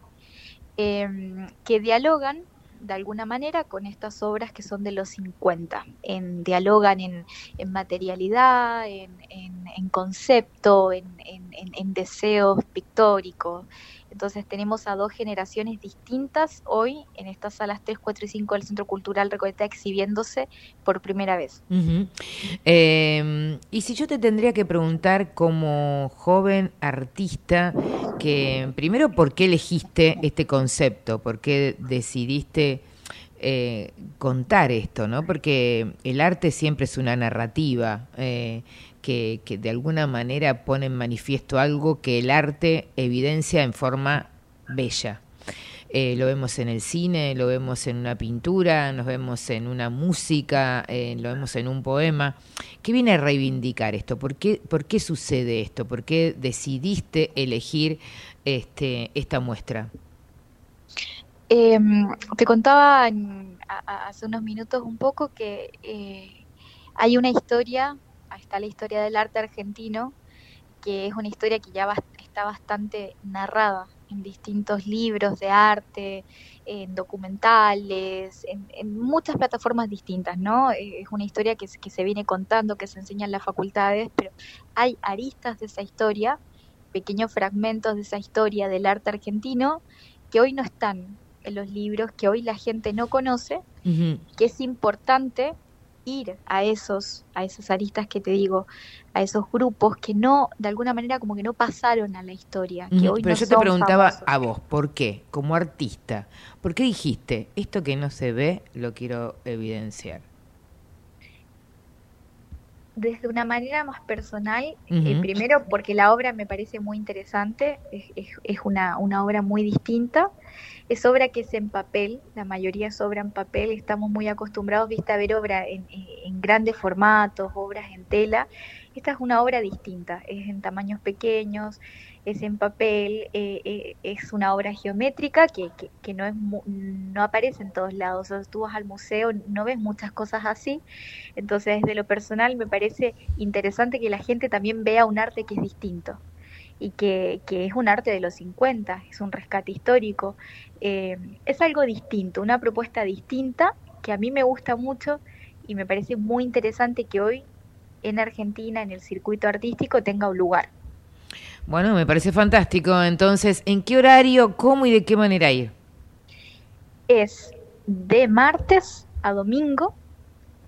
em, que dialogan de alguna manera con estas obras que son de los 50. En, dialogan en, en materialidad, en, en- concepto, en deseos pictóricos. Entonces tenemos a dos generaciones distintas hoy en estas salas 3, 4 y 5 del Centro Cultural Recoleta exhibiéndose por primera vez. Eh, y si yo te tendría que preguntar como joven artista, que primero, ¿por qué elegiste este concepto? ¿Por qué decidiste eh, contar esto? ¿no? Porque el arte siempre es una narrativa eh, que, de alguna manera pone en manifiesto algo que el arte evidencia en forma bella. Eh, lo vemos en el cine, lo vemos en una pintura, nos vemos en una música, eh, lo vemos en un poema. ¿Qué viene a reivindicar esto? ¿Por qué, por qué sucede esto? ¿Por qué decidiste elegir este, esta muestra? Em, te contaba hace unos minutos un poco que eh, Hay una historia, está la historia del arte argentino, que es una historia que ya está bastante narrada en distintos libros de arte, en documentales, en, en muchas plataformas distintas, ¿no? Eh, Es una historia que, se- que se viene contando, que se enseña en las facultades, pero hay aristas de esa historia, pequeños fragmentos de esa historia del arte argentino que hoy no están en los libros, que hoy la gente no conoce, que es importante ir a esos, a esos aristas que te digo, a esos grupos que no, de alguna manera como que no pasaron a la historia, que Ujú, hoy Pero no yo te preguntaba famosos. a vos, ¿por qué? Como artista, ¿por qué dijiste, esto que no se ve, lo quiero evidenciar? desde una manera más personal, eh, primero porque la obra me parece muy interesante, es, es- es una, una obra muy distinta, es obra que es en papel, la mayoría es obra en papel, estamos muy acostumbrados ¿viste, a ver obra en, grandes formatos, obras en tela, esta es una obra distinta, es en tamaños pequeños, es en papel, eh, eh, es una obra geométrica que, que, que no, es no aparece en todos lados. O tú vas al museo, no ves muchas cosas así. Entonces, desde lo personal, me parece interesante que la gente también vea un arte que es distinto y que, que es un arte de los 50, es un rescate histórico. Eh, es algo distinto, una propuesta distinta que a mí me gusta mucho y me parece muy interesante que hoy en Argentina, en el circuito artístico, tenga un lugar. Bueno, me parece fantástico. Entonces, ¿en qué horario, cómo y de qué manera ir? es de martes a domingo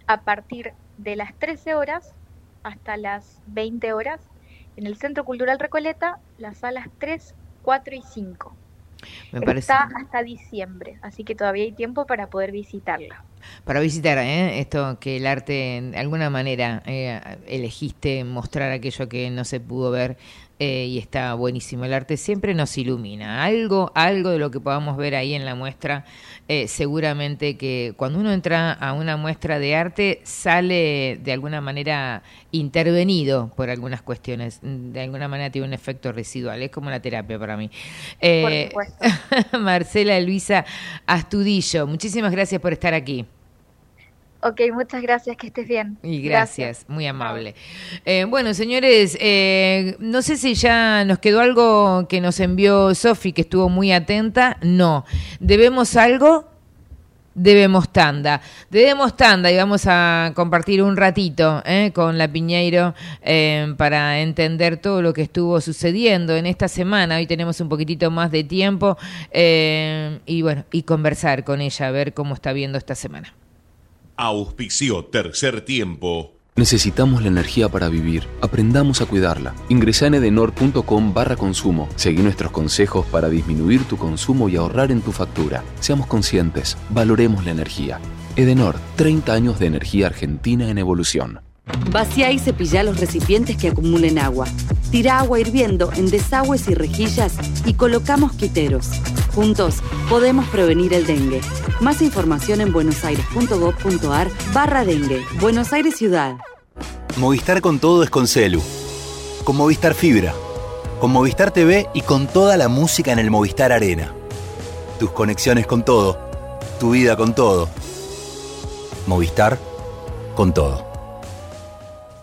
a partir de las 13 horas hasta las 20 horas en el Centro Cultural Recoleta, las salas 3, 4 y 5. Me parece Está hasta diciembre, así que todavía hay tiempo para poder visitarla. para visitar ¿eh? esto que el arte de alguna manera eh, elegiste mostrar aquello que no se pudo ver eh, y está buenísimo. El arte siempre nos ilumina. Algo, algo de lo que podamos ver ahí en la muestra, eh, seguramente que cuando uno entra a una muestra de arte sale de alguna manera intervenido por algunas cuestiones. De alguna manera tiene un efecto residual. Es como la terapia para mí. Eh, supuesto. Marcela Luisa Astudillo, muchísimas gracias por estar aquí. Ok, muchas gracias, que estés bien. Y gracias, muy amable. Eh, bueno, señores, eh, no sé si ya nos quedó algo que nos envió Sofi, que estuvo muy atenta. No. ¿Debemos algo? Debemos tanda. Debemos tanda y vamos a compartir un ratito eh, con la Piñeiro eh, para entender todo lo que estuvo sucediendo en esta semana. Hoy tenemos un poquitito más de tiempo eh, y bueno, y conversar con ella, a ver cómo está viendo esta semana. Auspicio Tercer Tiempo. Necesitamos la energía para vivir. Aprendamos a cuidarla. Ingresa en edenor.com barra consumo. Seguí nuestros consejos para disminuir tu consumo y ahorrar en tu factura. Seamos conscientes. Valoremos la energía. Edenor, 30 años de energía argentina en evolución. Vacía y cepilla los recipientes que acumulen agua. Tira agua hirviendo en desagües y rejillas y coloca mosquiteros. Juntos podemos prevenir el dengue. Más información en buenosaires.gov.ar barra dengue. Buenos Aires Ciudad. Movistar con todo es con Celu. Con Movistar Fibra. Con Movistar TV y con toda la música en el Movistar Arena. Tus conexiones con todo. Tu vida con todo. Movistar con todo.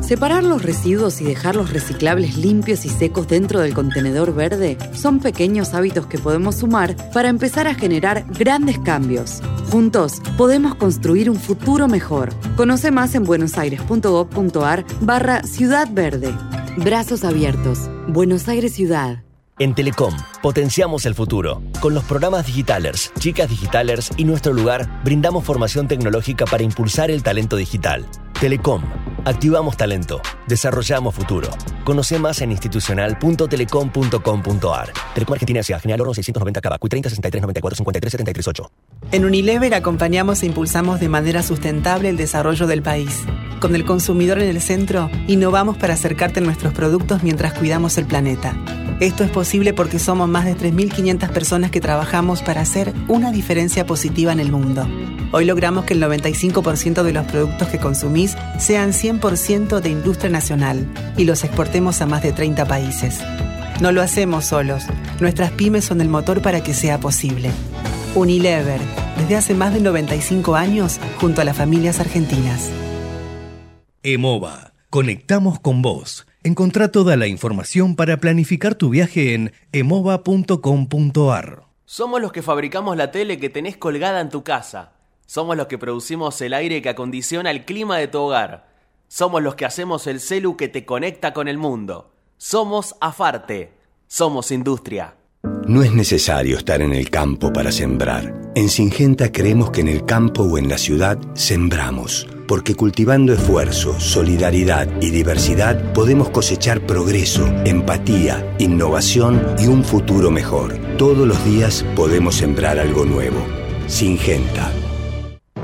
Separar los residuos y dejar los reciclables limpios y secos dentro del contenedor verde son pequeños hábitos que podemos sumar para empezar a generar grandes cambios. Juntos podemos construir un futuro mejor. Conoce más en buenosaires.gov.ar barra Ciudad Verde. Brazos abiertos. Buenos Aires Ciudad. En Telecom, potenciamos el futuro. Con los programas Digitalers, Chicas Digitalers y Nuestro Lugar, brindamos formación tecnológica para impulsar el talento digital. Telecom, activamos talento, desarrollamos futuro. Conoce más en institucional.telecom.com.ar. Telecom Argentina S.A. General Oro 690 Cabacuy 30 63 94 53 73 8. En Unilever acompañamos e impulsamos de manera sustentable el desarrollo del país. Con el consumidor en el centro, innovamos para acercarte a nuestros productos mientras cuidamos el planeta. Esto es posible porque somos más de 3.500 personas que trabajamos para hacer una diferencia positiva en el mundo. Hoy logramos que el 95% de los productos que consumís sean 100% de industria nacional y los exportemos a más de 30 países. No lo hacemos solos. Nuestras pymes son el motor para que sea posible. Unilever, desde hace más de 95 años, junto a las familias argentinas. EMOVA. Conectamos con vos. Encontrá toda la información para planificar tu viaje en emova.com.ar. Somos los que fabricamos la tele que tenés colgada en tu casa. Somos los que producimos el aire que acondiciona el clima de tu hogar. Somos los que hacemos el celu que te conecta con el mundo. Somos Afarte. Somos industria. No es necesario estar en el campo para sembrar. En Singenta creemos que en el campo o en la ciudad sembramos, porque cultivando esfuerzo, solidaridad y diversidad podemos cosechar progreso, empatía, innovación y un futuro mejor. Todos los días podemos sembrar algo nuevo. Singenta.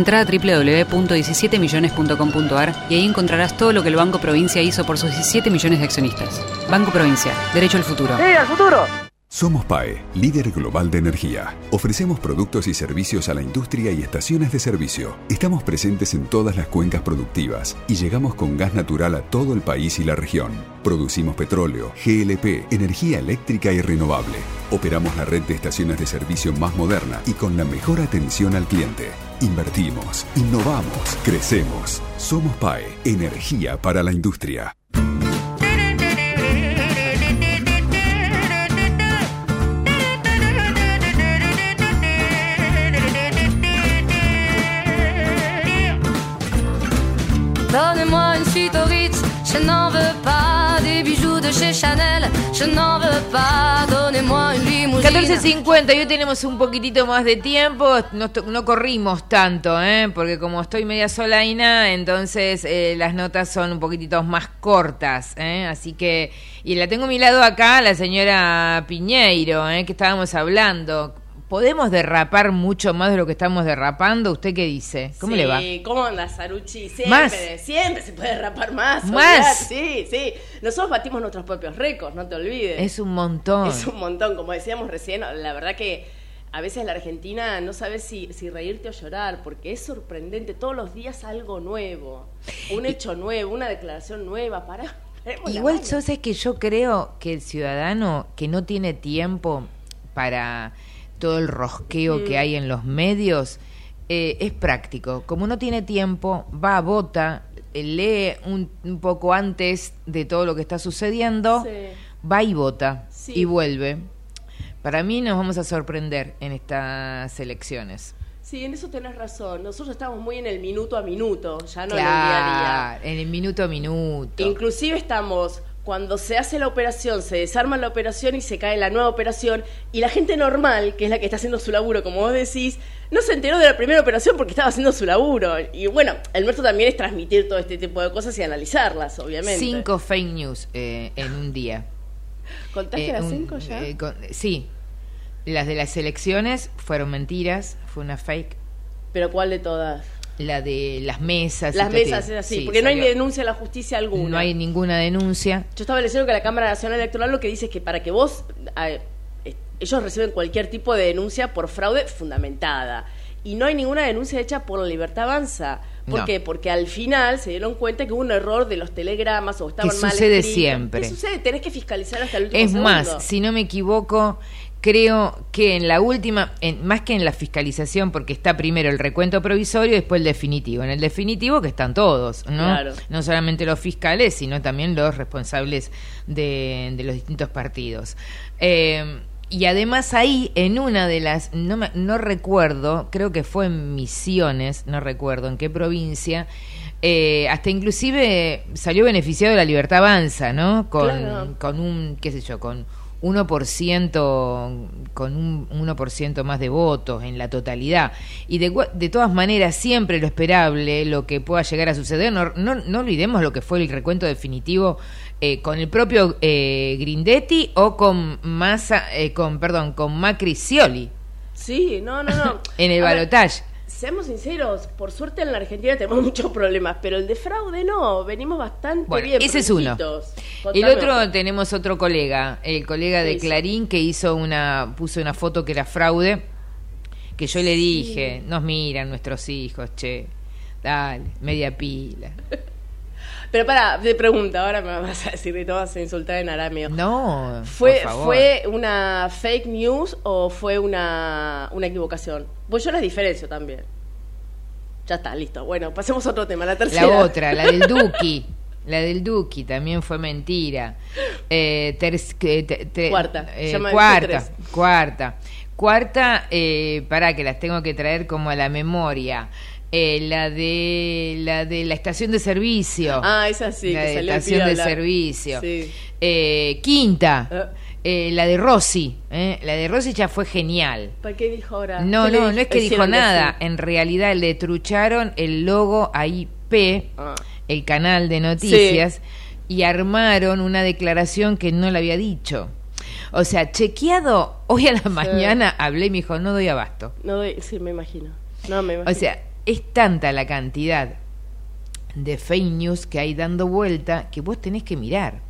Entra a www.17millones.com.ar y ahí encontrarás todo lo que el Banco Provincia hizo por sus 17 millones de accionistas. Banco Provincia, derecho al futuro. ¡Sí, al futuro! Somos PAE, líder global de energía. Ofrecemos productos y servicios a la industria y estaciones de servicio. Estamos presentes en todas las cuencas productivas y llegamos con gas natural a todo el país y la región. Producimos petróleo, GLP, energía eléctrica y renovable. Operamos la red de estaciones de servicio más moderna y con la mejor atención al cliente. Invertimos, innovamos, crecemos. Somos PAE, energía para la industria. Suite Ritz, de chez Chanel, je n'en veux pas. Donnez-moi une limousine. 14.50, hoy tenemos un poquitito más de tiempo, no corrimos tanto, ¿eh? porque como estoy media solaina, entonces eh, las notas son un poquitito más cortas, ¿eh? así que, y la tengo a mi lado acá, la señora Piñeiro, ¿eh? que estábamos hablando. ¿Podemos derrapar mucho más de lo que estamos derrapando? ¿Usted qué dice? ¿Cómo le va? Sí, ¿cómo anda Saruchi? Siempre, Más. siempre se puede rapar más. Más. Sí, sí. Nosotros batimos nuestros propios récords, no te olvides. Es un montón. Es un montón, como decíamos recién, la verdad que a veces la Argentina no sabes si, si reírte o llorar, porque es sorprendente, todos los días algo nuevo, un hecho nuevo, una declaración nueva, para... Igual yo sé que yo creo que el ciudadano que no tiene tiempo para todo el rosqueo Mm. que hay en los medios eh, es práctico. Como no tiene tiempo, va a vota, eh, lee un, un poco antes de todo lo que está sucediendo, va y vota Sí. y vuelve. Para mí nos vamos a sorprender en estas elecciones. Sí, en eso tenés razón. Nosotros estamos muy en el minuto a minuto, ya no en el día a día. En el minuto a minuto. Inclusive estamos cuando se hace la operación, se desarma la operación y se cae la nueva operación y la gente normal, que es la que está haciendo su laburo, como vos decís, no se enteró de la primera operación porque estaba haciendo su laburo. Y bueno, el nuestro también es transmitir todo este tipo de cosas y analizarlas, obviamente. Cinco fake news eh, en un día. ¿Contaste Eh, las un- cinco ya? eh, con- sí. Las de las elecciones fueron mentiras, fue una fake. ¿Pero cuál de todas? La de las mesas. Las mesas es así, Sí, porque no hay denuncia a la justicia alguna. No hay ninguna denuncia. Yo estaba leyendo que la Cámara Nacional Electoral lo que dice es que para que vos, eh, ellos reciben cualquier tipo de denuncia por fraude fundamentada. Y no hay ninguna denuncia hecha por la Libertad Avanza. ¿Por No. qué? Porque al final se dieron cuenta que hubo un error de los telegramas o estaban mal sucede escritos. siempre. ¿Qué sucede? Tenés que fiscalizar hasta el último Es más, si no me equivoco, creo que en la última, en, más que en la fiscalización, porque está primero el recuento provisorio y después el definitivo. En el definitivo que están todos, ¿no? Claro. No solamente los fiscales, sino también los responsables de, de los distintos partidos. Eh, y además ahí, en una de las, no, me- no recuerdo, creo que fue en Misiones, no recuerdo en qué provincia, eh, hasta inclusive salió beneficiado de la Libertad Avanza, ¿no? Con, Claro. con un, qué sé yo, con 1% con un 1% más de votos en la totalidad. Y de, de todas maneras, siempre lo esperable, lo que pueda llegar a suceder, no, no, no olvidemos lo que fue el recuento definitivo eh, con el propio eh, Grindetti o con Massa, eh, con, perdón, con Macri Scioli Sí, no, no, no. en el balotaje. Seamos sinceros, por suerte en la Argentina tenemos muchos problemas, pero el de fraude no, venimos bastante Bueno, bien. ese es uno. El otro tenemos otro colega, el colega de. Clarín que hizo una puso una foto que era fraude, que yo le dije, nos miran nuestros hijos, che. Dale, media pila. Pero para, te pregunta, ahora me vas a decir que te vas a insultar en arameo. No, ¿Fue, por favor. ¿Fue una fake news o fue una, una equivocación? Pues yo las diferencio también. Ya está, listo. Bueno, pasemos a otro tema, la tercera. La otra, la del Duki. La del Duki también fue mentira. Eh, ters- que- te- te- Cuarta, eh, cuarta, cuarta. Cuarta, eh, para que las tengo que traer como a la memoria. Eh, la de la de la estación de servicio. Ah, esa sí, la que de salió estación de servicio. Sí. Eh, quinta, eh, la de Rossi. eh, la de Rossi ya fue genial. ¿Para qué dijo ahora? No, ¿Qué le no, no es que dijo nada. En realidad le trucharon el logo a IP, Ah. el canal de noticias, y armaron una declaración que no le había dicho. O sea, chequeado, hoy a la mañana hablé y me dijo, no doy abasto. No, doy- sí, me imagino. No, me imagino. O sea, es tanta la cantidad de fake news que hay dando vuelta que vos tenés que mirar.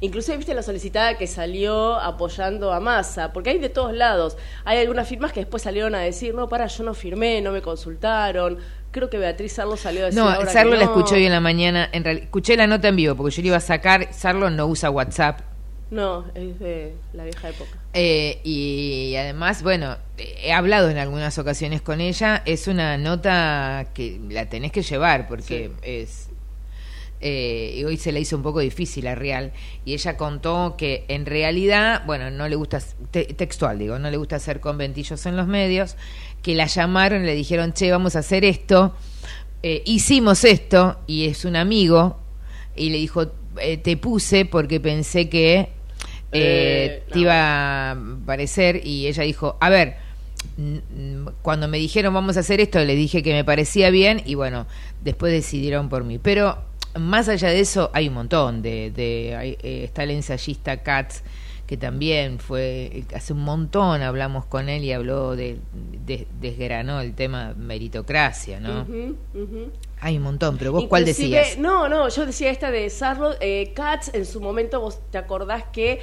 Inclusive viste la solicitada que salió apoyando a Massa, porque hay de todos lados. Hay algunas firmas que después salieron a decir, no, para, yo no firmé, no me consultaron. Creo que Beatriz Sarlo salió a decir No, ahora Sarlo que la escuché hoy en la mañana. En real- escuché la nota en vivo porque yo le iba a sacar. Sarlo no usa WhatsApp. No, es de la vieja época. Eh, y además, bueno, he hablado en algunas ocasiones con ella. Es una nota que la tenés que llevar porque es. eh, y hoy se le hizo un poco difícil a Real. Y ella contó que en realidad, bueno, no le gusta, te- textual digo, no le gusta hacer conventillos en los medios. Que la llamaron y le dijeron, che, vamos a hacer esto. Eh, hicimos esto y es un amigo. Y le dijo, eh, te puse porque pensé que eh, Eh, te iba a parecer y ella dijo, a ver, cuando me dijeron vamos a hacer esto, le dije que me parecía bien y bueno, después decidieron por mí. Pero más allá de eso, hay un montón de... de hay, eh, está el ensayista Katz, que también fue, hace un montón hablamos con él y habló de, de- desgranó el tema meritocracia, ¿no? Ujú. Hay un montón, pero vos cuál decías? No, no, yo decía esta de Sarlo. Eh, Katz, en su momento, vos te acordás que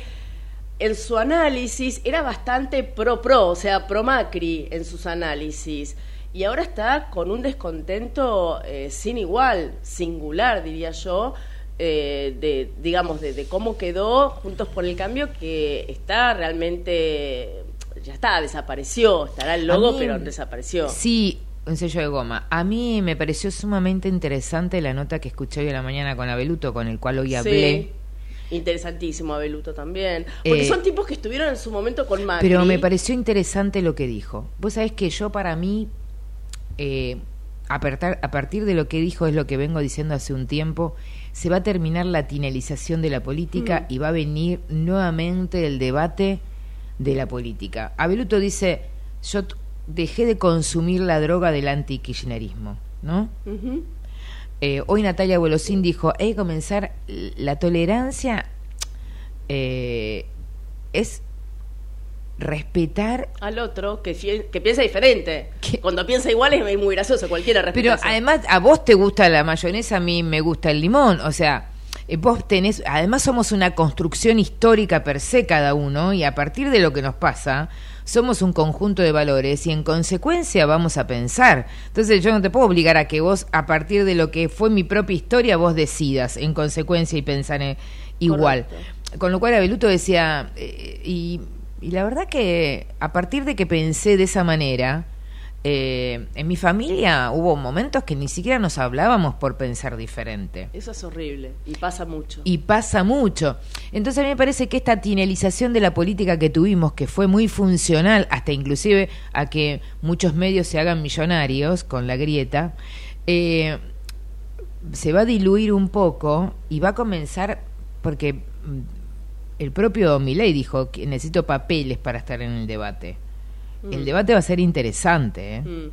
en su análisis era bastante pro-pro, o sea, pro-Macri en sus análisis. Y ahora está con un descontento eh, sin igual, singular, diría yo, eh, de, digamos, de, de cómo quedó Juntos por el Cambio, que está realmente, ya está, desapareció, estará el logo, mí- pero desapareció. Sí, un sello de goma. A mí me pareció sumamente interesante la nota que escuché hoy a la mañana con Abeluto, con el cual hoy hablé. Sí, interesantísimo Abeluto también. Porque Eh, son tipos que estuvieron en su momento con Macri. Pero me pareció interesante lo que dijo. Vos sabés que yo para mí, eh, a, partar- a partir de lo que dijo es lo que vengo diciendo hace un tiempo, se va a terminar la tinelización de la política Mm. y va a venir nuevamente el debate de la política. Abeluto dice, yo dejé de consumir la droga del anti-kirchnerismo, ¿no? Eh, hoy Natalia Bolosín dijo, hay que comenzar, la tolerancia eh, es respetar Al otro que, piensa diferente. Cuando piensa igual es muy gracioso, cualquiera respeta Pero además, a vos te gusta la mayonesa, a mí me gusta el limón. O sea, eh, vos tenés. Además, somos una construcción histórica per se cada uno, y a partir de lo que nos pasa, somos un conjunto de valores, y en consecuencia vamos a pensar. Entonces, yo no te puedo obligar a que vos, a partir de lo que fue mi propia historia, vos decidas en consecuencia y pensar igual. Con lo cual, Abeluto decía. eh, y, y la verdad que a partir de que pensé de esa manera. Eh, en mi familia hubo momentos que ni siquiera nos hablábamos por pensar diferente. Eso es horrible y pasa mucho. Y pasa mucho. Entonces a mí me parece que esta tinelización de la política que tuvimos, que fue muy funcional, hasta inclusive a que muchos medios se hagan millonarios con la grieta, eh, se va a diluir un poco y va a comenzar, porque mm, el propio Milei dijo que necesito papeles para estar en el debate. El Mm. debate va a ser interesante, ¿eh? Mm.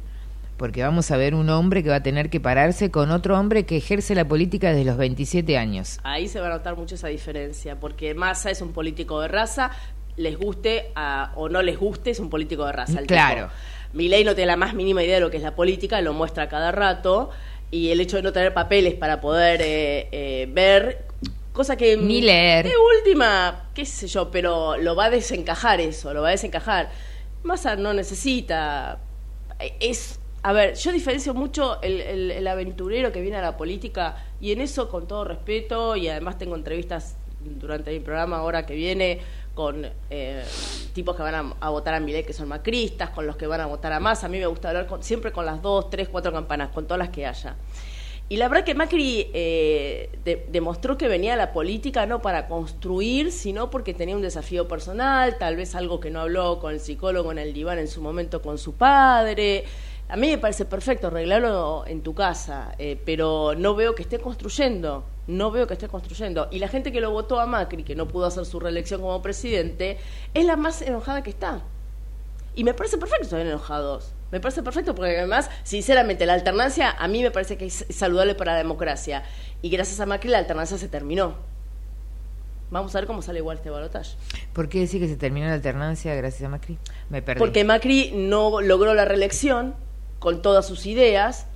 porque vamos a ver un hombre que va a tener que pararse con otro hombre que ejerce la política desde los 27 años. Ahí se va a notar mucho esa diferencia, porque Massa es un político de raza, les guste a- o no les guste, es un político de raza. el Claro. Milei no tiene la más mínima idea de lo que es la política, lo muestra cada rato, y el hecho de no tener papeles para poder eh, eh, ver, cosa que... Ni leer. De última, qué sé yo, pero lo va a desencajar eso, lo va a desencajar. Massa no necesita... Es... A ver, yo diferencio mucho el, el- aventurero que viene a la política y en eso con todo respeto y además tengo entrevistas durante mi programa ahora que viene con eh, tipos que van a, a votar a Milei que son macristas, con los que van a votar a más. A mí me gusta hablar con- siempre con las dos, tres, cuatro campanas, con todas las que haya. Y la verdad que Macri eh, de- demostró que venía a la política no para construir, sino porque tenía un desafío personal, tal vez algo que no habló con el psicólogo en el diván en su momento con su padre. A mí me parece perfecto arreglarlo en tu casa, eh, pero no veo que esté construyendo, no veo que esté construyendo. Y la gente que lo votó a Macri, que no pudo hacer su reelección como presidente, es la más enojada que está. Y me parece perfecto que estén enojados. Me parece perfecto porque además, sinceramente, la alternancia a mí me parece que es saludable para la democracia. Y gracias a Macri la alternancia se terminó. Vamos a ver cómo sale igual este balotaje. ¿Por qué decir que se terminó la alternancia gracias a Macri? Me perdí. Porque Macri no logró la reelección con todas sus ideas,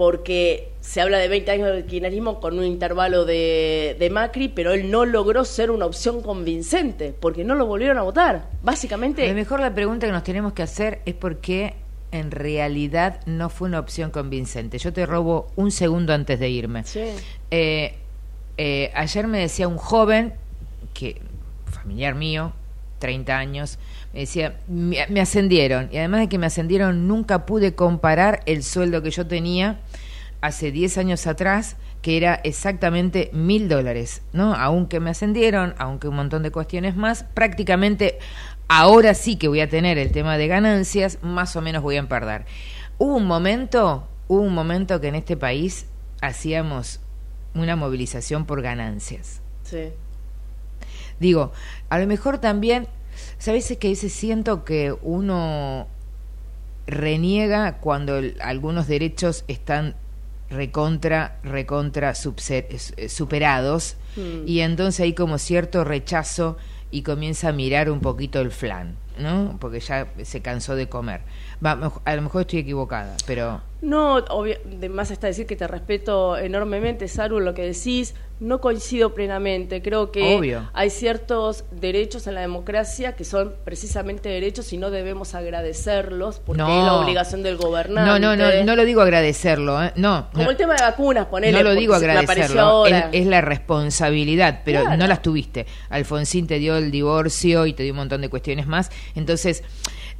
porque se habla de 20 años del kirchnerismo con un intervalo de, de Macri, pero él no logró ser una opción convincente, porque no lo volvieron a votar. Básicamente... A lo mejor la pregunta que nos tenemos que hacer es por qué en realidad no fue una opción convincente. Yo te robo un segundo antes de irme. Sí. Eh, eh, ayer me decía un joven, que familiar mío, 30 años, me decía, me, me ascendieron. Y además de que me ascendieron, nunca pude comparar el sueldo que yo tenía hace 10 años atrás, que era exactamente mil dólares, ¿no? Aunque me ascendieron, aunque un montón de cuestiones más, prácticamente ahora sí que voy a tener el tema de ganancias, más o menos voy a perder. Hubo un momento, hubo un momento que en este país hacíamos una movilización por ganancias. Sí. Digo, a lo mejor también, ¿sabes que a veces siento que uno reniega cuando el- algunos derechos están recontra, recontra eh, superados Mm. y entonces hay como cierto rechazo y comienza a mirar un poquito el flan, ¿no? Porque ya se cansó de comer. Va, a lo mejor estoy equivocada, pero No, obvio, de más está decir que te respeto enormemente, Saru, lo que decís. No coincido plenamente. Creo que Obvio. hay ciertos derechos en la democracia que son precisamente derechos y no debemos agradecerlos porque No. es la obligación del gobernante. no, no, no, no lo digo agradecerlo, ¿eh? no. Como no. el tema de vacunas, ponele. no lo digo agradecerlo, es, es la responsabilidad, pero Claro. no las tuviste. Alfonsín te dio el divorcio y te dio un montón de cuestiones más. Entonces,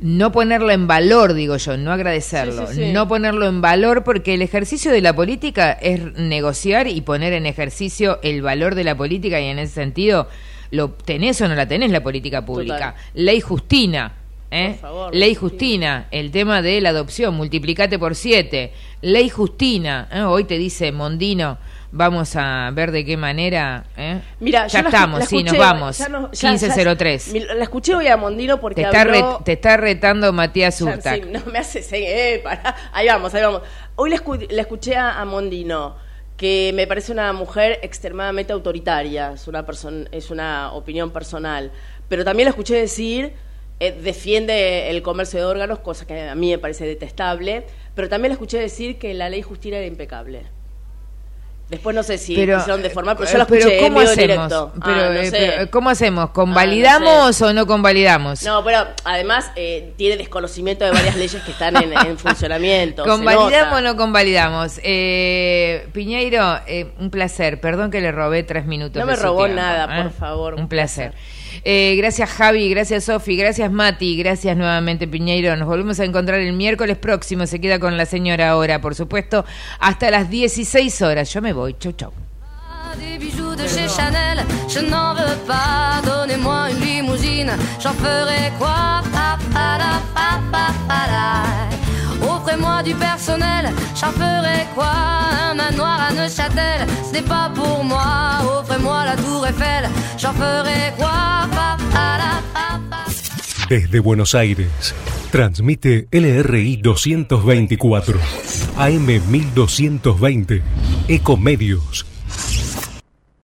no ponerlo en valor, digo yo, no agradecerlo. Sí, sí, sí. No ponerlo en valor porque el ejercicio de la política es negociar y poner en ejercicio el valor de la política y en ese sentido, ¿lo tenés o no la tenés la política pública? Total. Ley Justina. ¿eh? Por favor, Ley Ley Justina, el tema de la adopción, multiplicate por siete. Ley Justina, ¿eh? hoy te dice Mondino, vamos a ver de qué manera. ¿eh? Mira, ya estamos, sí, nos vamos. ya no- ya- 1503. ya- mi- la escuché hoy a Mondino porque te, está habló... re- te está retando Matías sí, no me hace eh, pará. Ahí vamos, ahí vamos. Hoy la, escu- la escuché a, a Mondino, que me parece una mujer extremadamente autoritaria, es una, es una opinión personal, pero también la escuché decir, eh, defiende el comercio de órganos, cosa que a mí me parece detestable, pero también la escuché decir que la ley Justina era impecable. Después no sé si Pero, quisieron deformar, pero eh, yo la escuché pero en ¿cómo vivo en directo. Pero, Ah, no eh, sé. pero, ¿Cómo hacemos? Ah, no ¿Convalidamos o no convalidamos? No, pero además eh, tiene desconocimiento de varias leyes que están en, en funcionamiento. ¿Convalidamos o no convalidamos? Eh, Piñeiro, eh, un placer. Perdón que le robé tres minutos. No de me robó tiempo, nada, ¿eh? por favor. Un placer. Eh, gracias Javi, gracias Sofi, gracias Mati, gracias nuevamente Piñeiro. Nos volvemos a encontrar el miércoles próximo. Se queda con la señora ahora, por supuesto, hasta las 16 horas. Yo me voy. Chau, chau. Offrez-moi du personnel, j'en ferai quoi Un manoir à Neuchâtel, ce n'est pas pour moi. Offrez-moi la tour Eiffel, j'en ferai quoi. Desde Buenos Aires, transmite LRI 224, AM 1220, Ecomedios